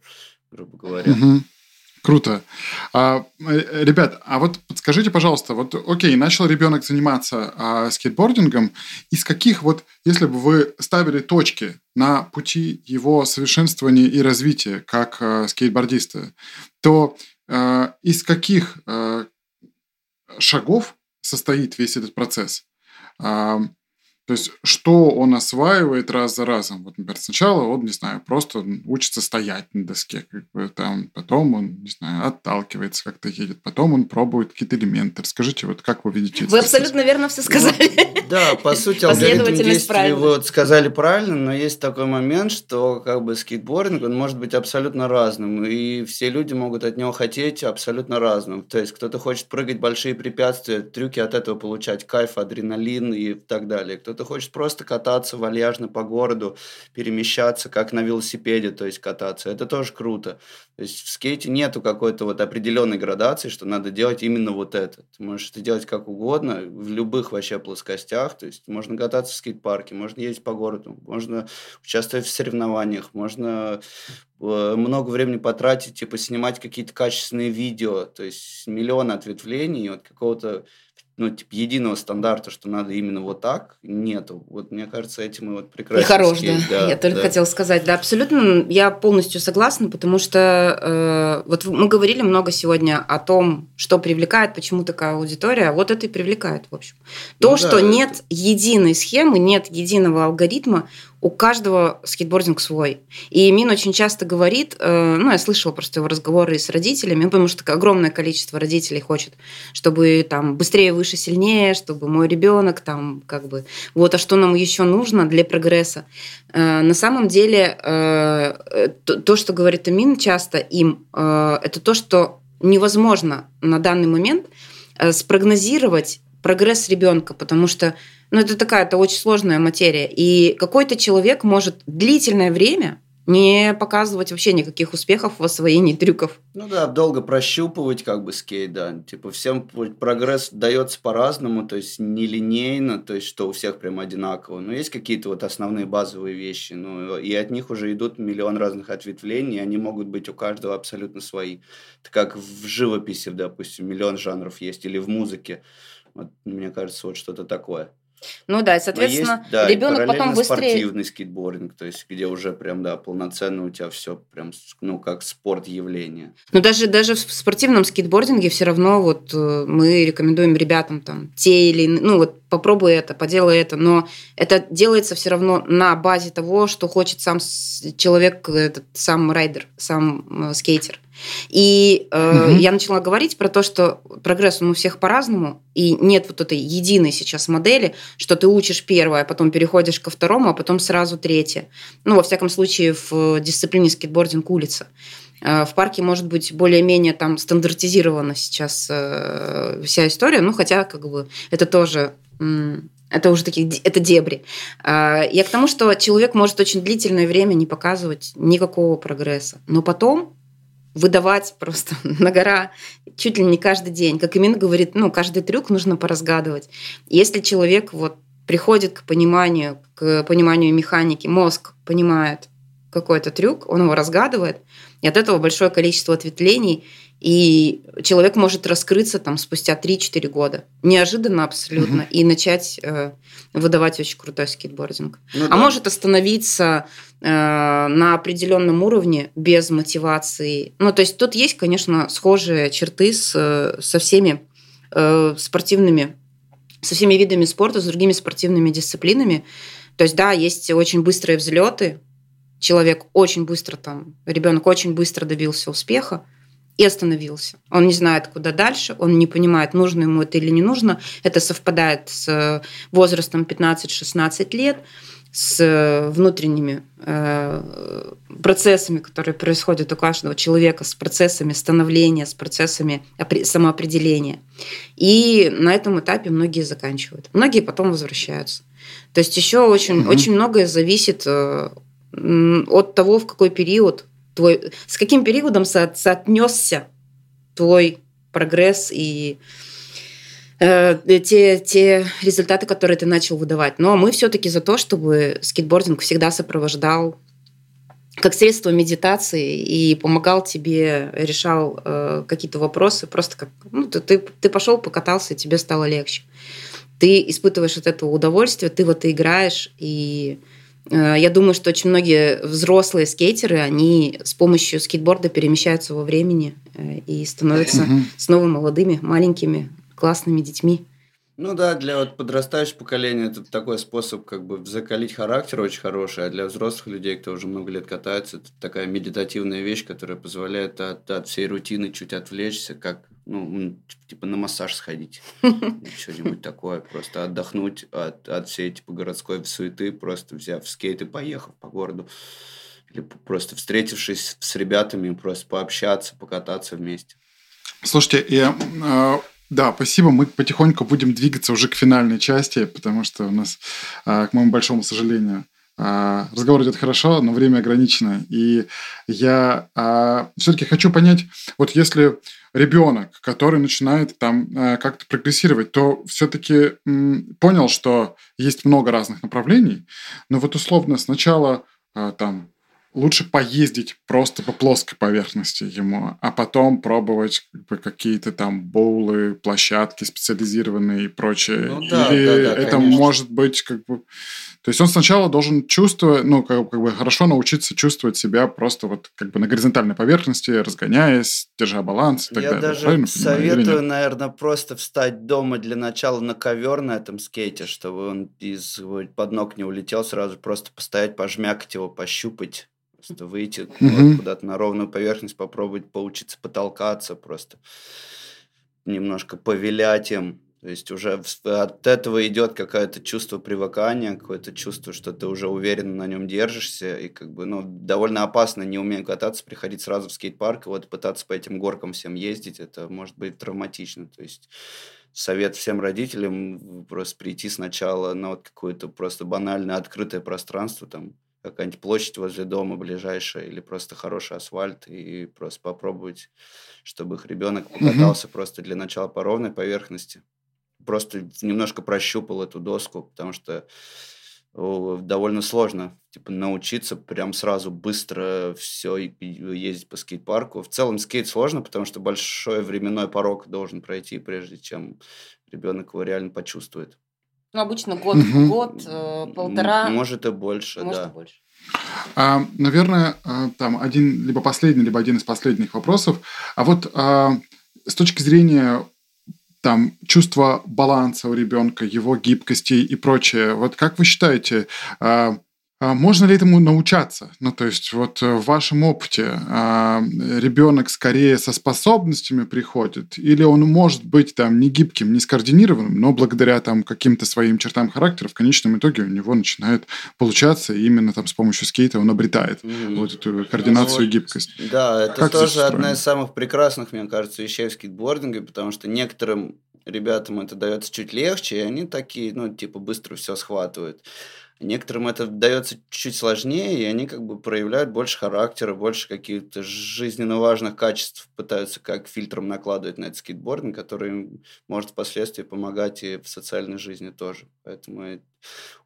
грубо говоря. Угу. Круто. А, э, ребят, а вот подскажите, пожалуйста, вот окей, начал ребенок заниматься а, скейтбордингом, из каких вот, если бы вы ставили точки на пути его совершенствования и развития как а, скейтбордиста, то из каких э, шагов состоит весь этот процесс? То есть, что он осваивает раз за разом. Вот, например, сначала он, не знаю, просто учится стоять на доске, как бы, там, потом он, не знаю, отталкивается, как-то едет, потом он пробует какие-то элементы. Расскажите, вот как вы видите Вы абсолютно верно все сказали. Да, по сути, алгоритм действий вы вот сказали правильно, но есть такой момент, что как бы скейтбординг, он может быть абсолютно разным, и все люди могут от него хотеть абсолютно разным. То есть, кто-то хочет прыгать большие препятствия, трюки от этого получать кайф, адреналин и так далее. Кто кто-то хочет просто кататься вальяжно по городу, перемещаться, как на велосипеде, то есть кататься. Это тоже круто. То есть в скейте нету какой-то вот определенной градации, что надо делать именно вот это. Ты можешь это делать как угодно, в любых вообще плоскостях. То есть можно кататься в скейт-парке, можно ездить по городу, можно участвовать в соревнованиях, можно э, много времени потратить, типа снимать какие-то качественные видео, то есть миллион ответвлений от какого-то ну, типа, единого стандарта, что надо именно вот так, нету. Вот мне кажется, этим и вот прекрасно. И хорош, да. да. Я только да. хотела сказать, да, абсолютно, я полностью согласна, потому что э, вот мы говорили много сегодня о том, что привлекает, почему такая аудитория, вот это и привлекает, в общем. То, ну, что да, нет это... единой схемы, нет единого алгоритма, у каждого скейтбординг свой. И Мин очень часто говорит, э, ну, я слышала просто его разговоры с родителями, потому что огромное количество родителей хочет, чтобы там быстрее, выше, сильнее, чтобы мой ребенок там как бы... Вот, а что нам еще нужно для прогресса? Э, на самом деле, э, то, что говорит Амин часто им, это то, что невозможно на данный момент спрогнозировать прогресс ребенка, потому что ну, это такая, это очень сложная материя. И какой-то человек может длительное время не показывать вообще никаких успехов в освоении трюков. Ну да, долго прощупывать как бы скейт, да. Типа всем прогресс дается по-разному, то есть нелинейно, то есть что у всех прям одинаково. Но есть какие-то вот основные базовые вещи, ну и от них уже идут миллион разных ответвлений, они могут быть у каждого абсолютно свои. Это как в живописи, допустим, миллион жанров есть, или в музыке. Вот, мне кажется, вот что-то такое. Ну да, и, соответственно, есть, да, ребенок потом быстрее... спортивный скейтбординг, то есть где уже прям, да, полноценно у тебя все прям, ну, как спорт явление. Но даже, даже в спортивном скейтбординге все равно вот э, мы рекомендуем ребятам там те или ну вот попробуй это, поделай это, но это делается все равно на базе того, что хочет сам человек, этот сам райдер, сам э, скейтер. И э, угу. я начала говорить про то, что прогресс он у всех по-разному, и нет вот этой единой сейчас модели, что ты учишь первое, а потом переходишь ко второму, а потом сразу третье. Ну, во всяком случае, в дисциплине скейтбординг улица. Э, в парке может быть более-менее там стандартизирована сейчас э, вся история, ну, хотя как бы это тоже это уже такие, это дебри. Э, я к тому, что человек может очень длительное время не показывать никакого прогресса. Но потом выдавать просто на гора чуть ли не каждый день. Как Имин говорит, ну, каждый трюк нужно поразгадывать. Если человек вот приходит к пониманию, к пониманию механики, мозг понимает, какой-то трюк, он его разгадывает, и от этого большое количество ответвлений, и человек может раскрыться там спустя 3-4 года. Неожиданно абсолютно. Угу. И начать э, выдавать очень крутой скейтбординг. Ну, а да. может остановиться э, на определенном уровне без мотивации. Ну, то есть тут есть, конечно, схожие черты с, со всеми э, спортивными, со всеми видами спорта, с другими спортивными дисциплинами. То есть, да, есть очень быстрые взлеты, человек очень быстро там, ребенок очень быстро добился успеха, и остановился. Он не знает, куда дальше, он не понимает, нужно ему это или не нужно. Это совпадает с возрастом 15-16 лет, с внутренними э, процессами, которые происходят у каждого человека, с процессами становления, с процессами самоопределения. И на этом этапе многие заканчивают. Многие потом возвращаются. То есть еще очень, угу. очень многое зависит э, от того, в какой период твой, с каким периодом со, соотнесся твой прогресс и э, те, те результаты, которые ты начал выдавать. Но мы все-таки за то, чтобы скейтбординг всегда сопровождал как средство медитации и помогал тебе, решал э, какие-то вопросы, просто как ну, ты, ты, ты пошел, покатался, и тебе стало легче. Ты испытываешь от этого удовольствие, ты в это играешь, и я думаю, что очень многие взрослые скейтеры, они с помощью скейтборда перемещаются во времени э, и становятся угу. снова молодыми, маленькими, классными детьми. Ну да, для вот подрастающего поколения это такой способ как бы закалить характер очень хороший, а для взрослых людей, кто уже много лет катается, это такая медитативная вещь, которая позволяет от, от всей рутины чуть отвлечься, как ну, типа на массаж сходить. Что-нибудь такое. Просто отдохнуть от, от всей типа городской суеты, просто взяв скейт и поехав по городу. Или просто встретившись с ребятами, просто пообщаться, покататься вместе. Слушайте, и, э, да, спасибо. Мы потихоньку будем двигаться уже к финальной части, потому что у нас, э, к моему большому сожалению, а, разговор идет хорошо, но время ограничено. И я а, все-таки хочу понять, вот если ребенок, который начинает там а, как-то прогрессировать, то все-таки понял, что есть много разных направлений, но вот условно сначала а, там лучше поездить просто по плоской поверхности ему, а потом пробовать как бы, какие-то там боулы, площадки специализированные и прочее. Ну, да, Или да, да, это конечно. может быть как бы... То есть он сначала должен чувствовать, ну, как, как бы хорошо научиться чувствовать себя просто вот как бы на горизонтальной поверхности, разгоняясь, держа баланс и так Я далее. даже Правильно советую, наверное, просто встать дома для начала на ковер на этом скейте, чтобы он из под ног не улетел сразу, просто постоять, пожмякать его, пощупать Просто выйти mm-hmm. вот, куда-то на ровную поверхность, попробовать поучиться потолкаться, просто немножко повилять им. То есть уже от этого идет какое-то чувство привыкания, какое-то чувство, что ты уже уверенно на нем держишься. И как бы, ну, довольно опасно, не умея кататься, приходить сразу в скейт-парк и вот пытаться по этим горкам всем ездить. Это может быть травматично. То есть совет всем родителям просто прийти сначала на вот какое-то просто банальное открытое пространство, там, какая-нибудь площадь возле дома ближайшая или просто хороший асфальт и просто попробовать, чтобы их ребенок покатался mm-hmm. просто для начала по ровной поверхности. Просто немножко прощупал эту доску, потому что довольно сложно типа научиться прям сразу быстро все ездить по скейт-парку. В целом скейт сложно, потому что большой временной порог должен пройти, прежде чем ребенок его реально почувствует. Ну, обычно год, угу. год, э, полтора. Может и больше, может да. И больше. А, наверное, а, там один, либо последний, либо один из последних вопросов. А вот а, с точки зрения там чувства баланса у ребенка, его гибкости и прочее, вот как вы считаете, а можно ли этому научаться? Ну, то есть, вот э, в вашем опыте а, ребенок скорее со способностями приходит, или он может быть там не гибким, не скоординированным, но благодаря там каким-то своим чертам характера в конечном итоге у него начинает получаться, и именно там с помощью скейта он обретает mm-hmm. вот эту координацию ну, и гибкость. Да, это как тоже одна из самых прекрасных, мне кажется, вещей в скейтбординге, потому что некоторым ребятам это дается чуть легче, и они такие, ну, типа, быстро все схватывают. Некоторым это дается чуть сложнее, и они как бы проявляют больше характера, больше каких-то жизненно важных качеств, пытаются как фильтром накладывать на этот скейтбординг, который может впоследствии помогать и в социальной жизни тоже. Поэтому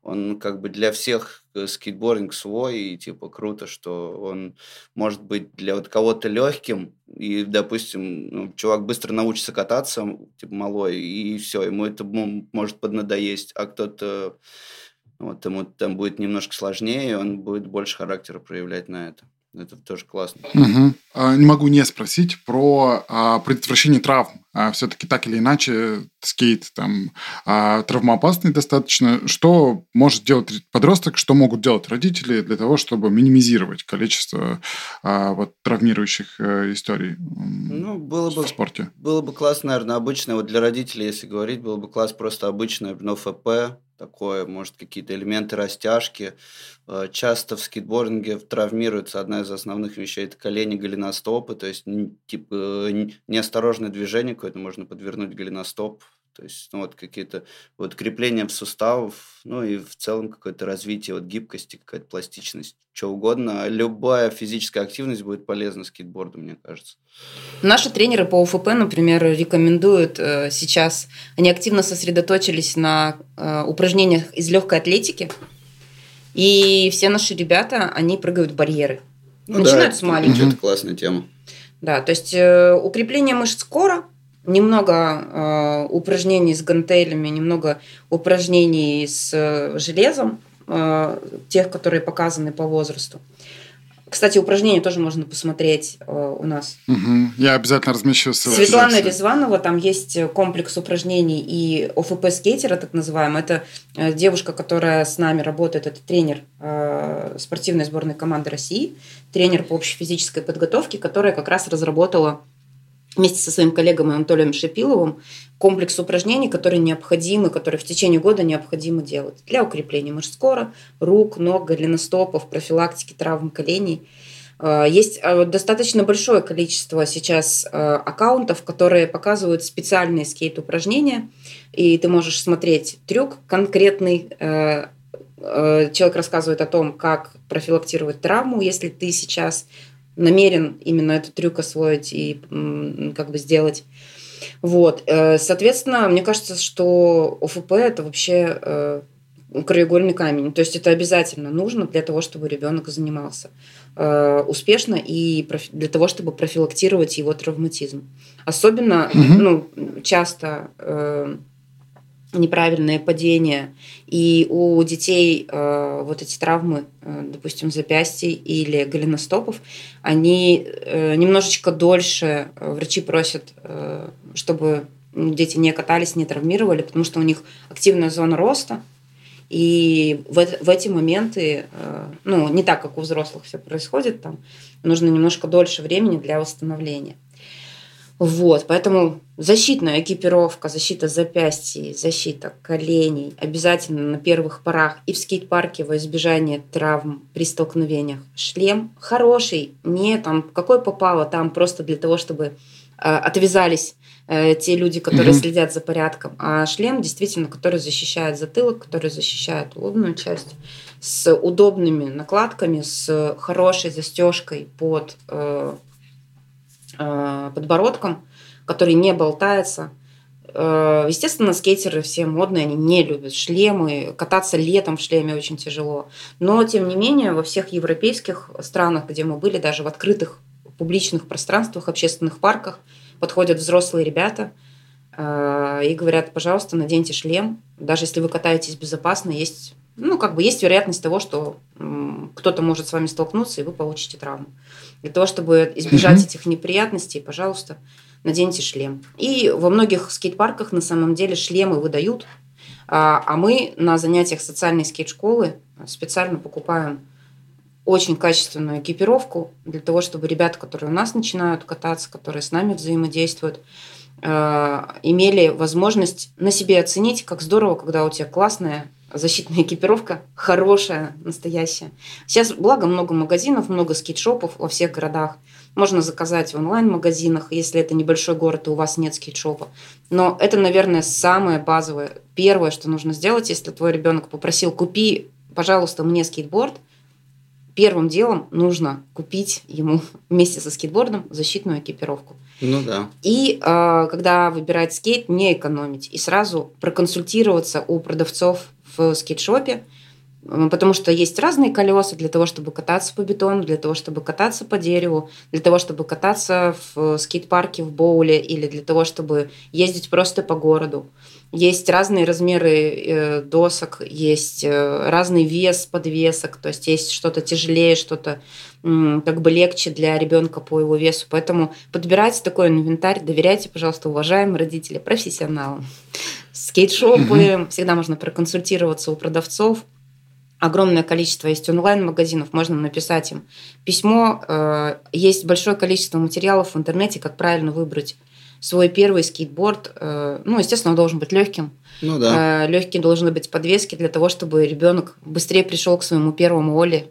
он как бы для всех э, скейтбординг свой, и типа круто, что он может быть для вот кого-то легким, и, допустим, ну, чувак быстро научится кататься, типа малой, и все, ему это может поднадоесть, а кто-то вот ему там будет немножко сложнее, он будет больше характера проявлять на это. Это тоже классно. Угу. А, не могу не спросить про а, предотвращение травм. А, все-таки так или иначе скейт там а, травмоопасный достаточно. Что может делать подросток, что могут делать родители для того, чтобы минимизировать количество а, вот, травмирующих а, историй ну, было бы, в спорте? Было бы классно, наверное, обычно, вот для родителей, если говорить, было бы класс просто обычное НОФП, такое, может, какие-то элементы растяжки. Э, часто в скейтбординге травмируется одна из основных вещей – это колени голеностопы, то есть типа неосторожное движение какое-то можно подвернуть голеностоп, то есть, ну, вот какие-то вот крепления в суставов, ну, и в целом какое-то развитие вот гибкости, какая-то пластичность, что угодно. Любая физическая активность будет полезна скейтборду, мне кажется. Наши тренеры по УФП, например, рекомендуют э, сейчас, они активно сосредоточились на э, упражнениях из легкой атлетики, и все наши ребята, они прыгают барьеры. Ну, Начинают да, с маленьких. Это классная тема. Да, то есть э, укрепление мышц кора – немного э, упражнений с гантелями, немного упражнений с э, железом, э, тех, которые показаны по возрасту. Кстати, упражнения тоже можно посмотреть э, у нас. Угу. Я обязательно размещу ссылку. Светлана Резванова, там есть комплекс упражнений и ОФП скейтера, так называемый. Это э, девушка, которая с нами работает, это тренер э, спортивной сборной команды России, тренер по общей физической подготовке, которая как раз разработала вместе со своим коллегом Анатолием Шипиловым комплекс упражнений, которые необходимы, которые в течение года необходимо делать для укрепления мышц кора, рук, ног, голеностопов, профилактики травм коленей. А, есть а, достаточно большое количество сейчас а, аккаунтов, которые показывают специальные скейт-упражнения, и ты можешь смотреть трюк конкретный, человек рассказывает о том, как профилактировать травму, если ты сейчас намерен именно этот трюк освоить и как бы сделать. Вот. Э, соответственно, мне кажется, что ОФП это вообще э, краеугольный камень. То есть это обязательно нужно для того, чтобы ребенок занимался э, успешно и для того, чтобы профилактировать его травматизм. Особенно, угу. ну, часто неправильное падение, и у детей э, вот эти травмы, э, допустим, запястья или голеностопов, они э, немножечко дольше э, врачи просят, э, чтобы дети не катались, не травмировали, потому что у них активная зона роста, и в, в эти моменты, э, ну, не так, как у взрослых все происходит, там нужно немножко дольше времени для восстановления. Вот, поэтому защитная экипировка, защита запястья, защита коленей обязательно на первых порах и в скейт-парке во избежание травм при столкновениях. Шлем хороший, не там какой попало, там просто для того, чтобы э, отвязались э, те люди, которые угу. следят за порядком, а шлем действительно, который защищает затылок, который защищает лобную часть с удобными накладками, с хорошей застежкой под Э, подбородком, который не болтается. Э, естественно, скейтеры все модные, они не любят шлемы. Кататься летом в шлеме очень тяжело. Но, тем не менее, во всех европейских странах, где мы были, даже в открытых публичных пространствах, общественных парках, подходят взрослые ребята э, и говорят, пожалуйста, наденьте шлем. Даже если вы катаетесь безопасно, есть, ну, как бы есть вероятность того, что кто-то может с вами столкнуться, и вы получите травму. Для того, чтобы избежать этих неприятностей, пожалуйста, наденьте шлем. И во многих скейт-парках на самом деле шлемы выдают, а, а мы на занятиях социальной скейт-школы специально покупаем очень качественную экипировку для того, чтобы ребята, которые у нас начинают кататься, которые с нами взаимодействуют, а, имели возможность на себе оценить, как здорово, когда у тебя классная защитная экипировка хорошая, настоящая. Сейчас, благо, много магазинов, много скейтшопов во всех городах. Можно заказать в онлайн-магазинах, если это небольшой город и у вас нет скейтшопа. Но это, наверное, самое базовое, первое, что нужно сделать, если твой ребенок попросил, купи пожалуйста, мне скейтборд, первым делом нужно купить ему вместе со скейтбордом защитную экипировку. Ну да. И э, когда выбирать скейт, не экономить. И сразу проконсультироваться у продавцов в скейтшопе, потому что есть разные колеса для того, чтобы кататься по бетону, для того, чтобы кататься по дереву, для того, чтобы кататься в скейт-парке, в боуле или для того, чтобы ездить просто по городу. Есть разные размеры э, досок, есть э, разный вес подвесок, то есть есть что-то тяжелее, что-то как бы легче для ребенка по его весу. Поэтому подбирайте такой инвентарь, доверяйте, пожалуйста, уважаемые родители, профессионалам. Скейтшопы, всегда можно проконсультироваться у продавцов, огромное количество есть онлайн-магазинов, можно написать им письмо. Э, есть большое количество материалов в интернете, как правильно выбрать свой первый скейтборд. Э, ну, естественно, он должен быть легким. Ну да. Э, Легкие должны быть подвески для того, чтобы ребенок быстрее пришел к своему первому Оле,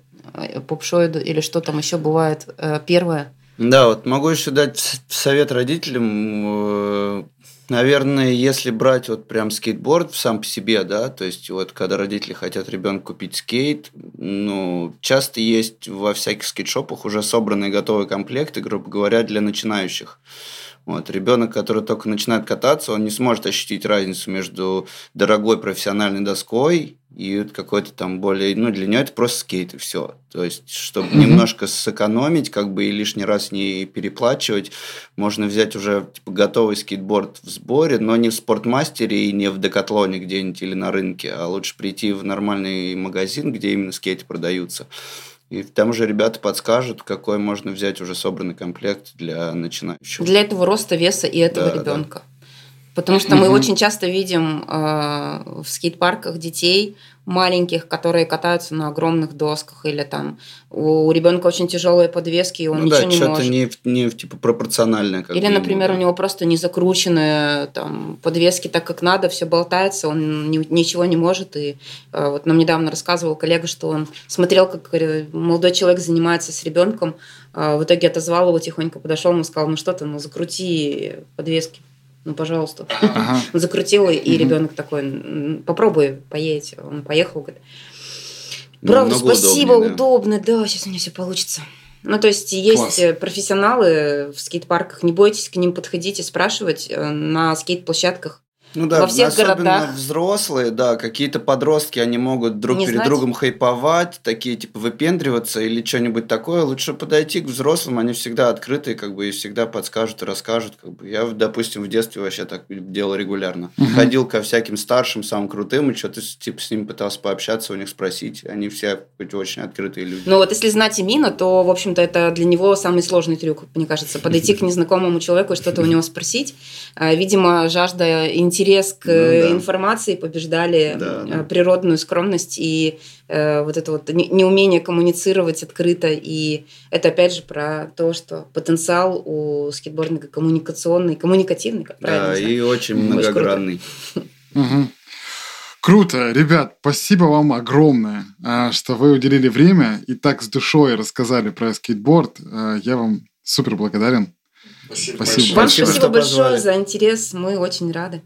попшоиду или что там еще бывает первое. Да, вот могу еще дать совет родителям Наверное, если брать вот прям скейтборд сам по себе, да, то есть вот когда родители хотят ребенку купить скейт, ну, часто есть во всяких скейтшопах уже собранные готовые комплекты, грубо говоря, для начинающих. Вот, ребенок, который только начинает кататься, он не сможет ощутить разницу между дорогой профессиональной доской и какой-то там более, ну, для нее это просто скейт и все. То есть, чтобы mm-hmm. немножко сэкономить, как бы и лишний раз не переплачивать, можно взять уже типа, готовый скейтборд в сборе, но не в спортмастере и не в декатлоне где-нибудь или на рынке, а лучше прийти в нормальный магазин, где именно скейты продаются. И там уже ребята подскажут, какой можно взять уже собранный комплект для начинающего. Для этого роста, веса и этого да, ребенка. Да. Потому что мы очень часто видим э, в скейт-парках детей маленьких, которые катаются на огромных досках, или там у ребенка очень тяжелые подвески, и он ну, ничего да, не что-то не, не типа пропорциональное. Как или, например, у него просто не закручены там, подвески так, как надо, все болтается, он ни, ничего не может. И э, вот нам недавно рассказывал коллега, что он смотрел, как э, молодой человек занимается с ребенком, э, в итоге отозвал его тихонько, подошел, ему сказал, ну что ты, ну закрути подвески ну, пожалуйста. Ага. Закрутила, и угу. ребенок такой, попробуй поедь. Он поехал, говорит, правда, ну, спасибо, удобнее, да. удобно, да, сейчас у меня все получится. Ну, то есть есть Класс. профессионалы в скейт-парках, не бойтесь к ним подходить и спрашивать э, на скейт-площадках. Ну да, во всех особенно городах. взрослые, да, какие-то подростки, они могут друг не перед знать. другом хайповать, такие типа выпендриваться или что-нибудь такое. Лучше подойти к взрослым, они всегда открытые, как бы и всегда подскажут и расскажут. Как бы. Я, допустим, в детстве вообще так делал регулярно. Угу. Ходил ко всяким старшим, самым крутым, и что-то типа с ними пытался пообщаться, у них спросить. Они все хоть очень открытые люди. Ну вот если знать Имина, то, в общем-то, это для него самый сложный трюк, мне кажется. Подойти к незнакомому человеку и что-то у него спросить. А, видимо, жажда интереса интерес к ну, да. информации побеждали да, да. природную скромность и э, вот это вот неумение коммуницировать открыто. И это опять же про то, что потенциал у скейтбординга коммуникационный, коммуникативный, как правильно. Да, и очень многогранный. Круто, ребят, спасибо вам огромное, а, что вы уделили время и так с душой рассказали про скейтборд. А, я вам супер благодарен. Спасибо, спасибо большое. Вам спасибо большое за интерес, мы очень рады.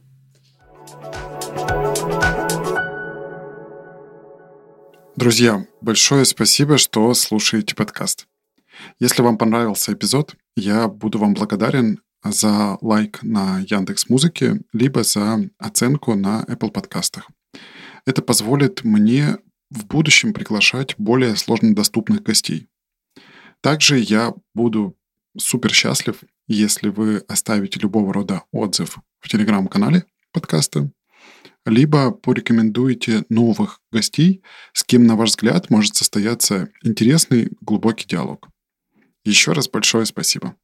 Друзья, большое спасибо, что слушаете подкаст. Если вам понравился эпизод, я буду вам благодарен за лайк на Яндекс Музыке, либо за оценку на Apple подкастах. Это позволит мне в будущем приглашать более сложно доступных гостей. Также я буду супер счастлив, если вы оставите любого рода отзыв в телеграм-канале подкаста либо порекомендуете новых гостей, с кем, на ваш взгляд, может состояться интересный глубокий диалог. Еще раз большое спасибо.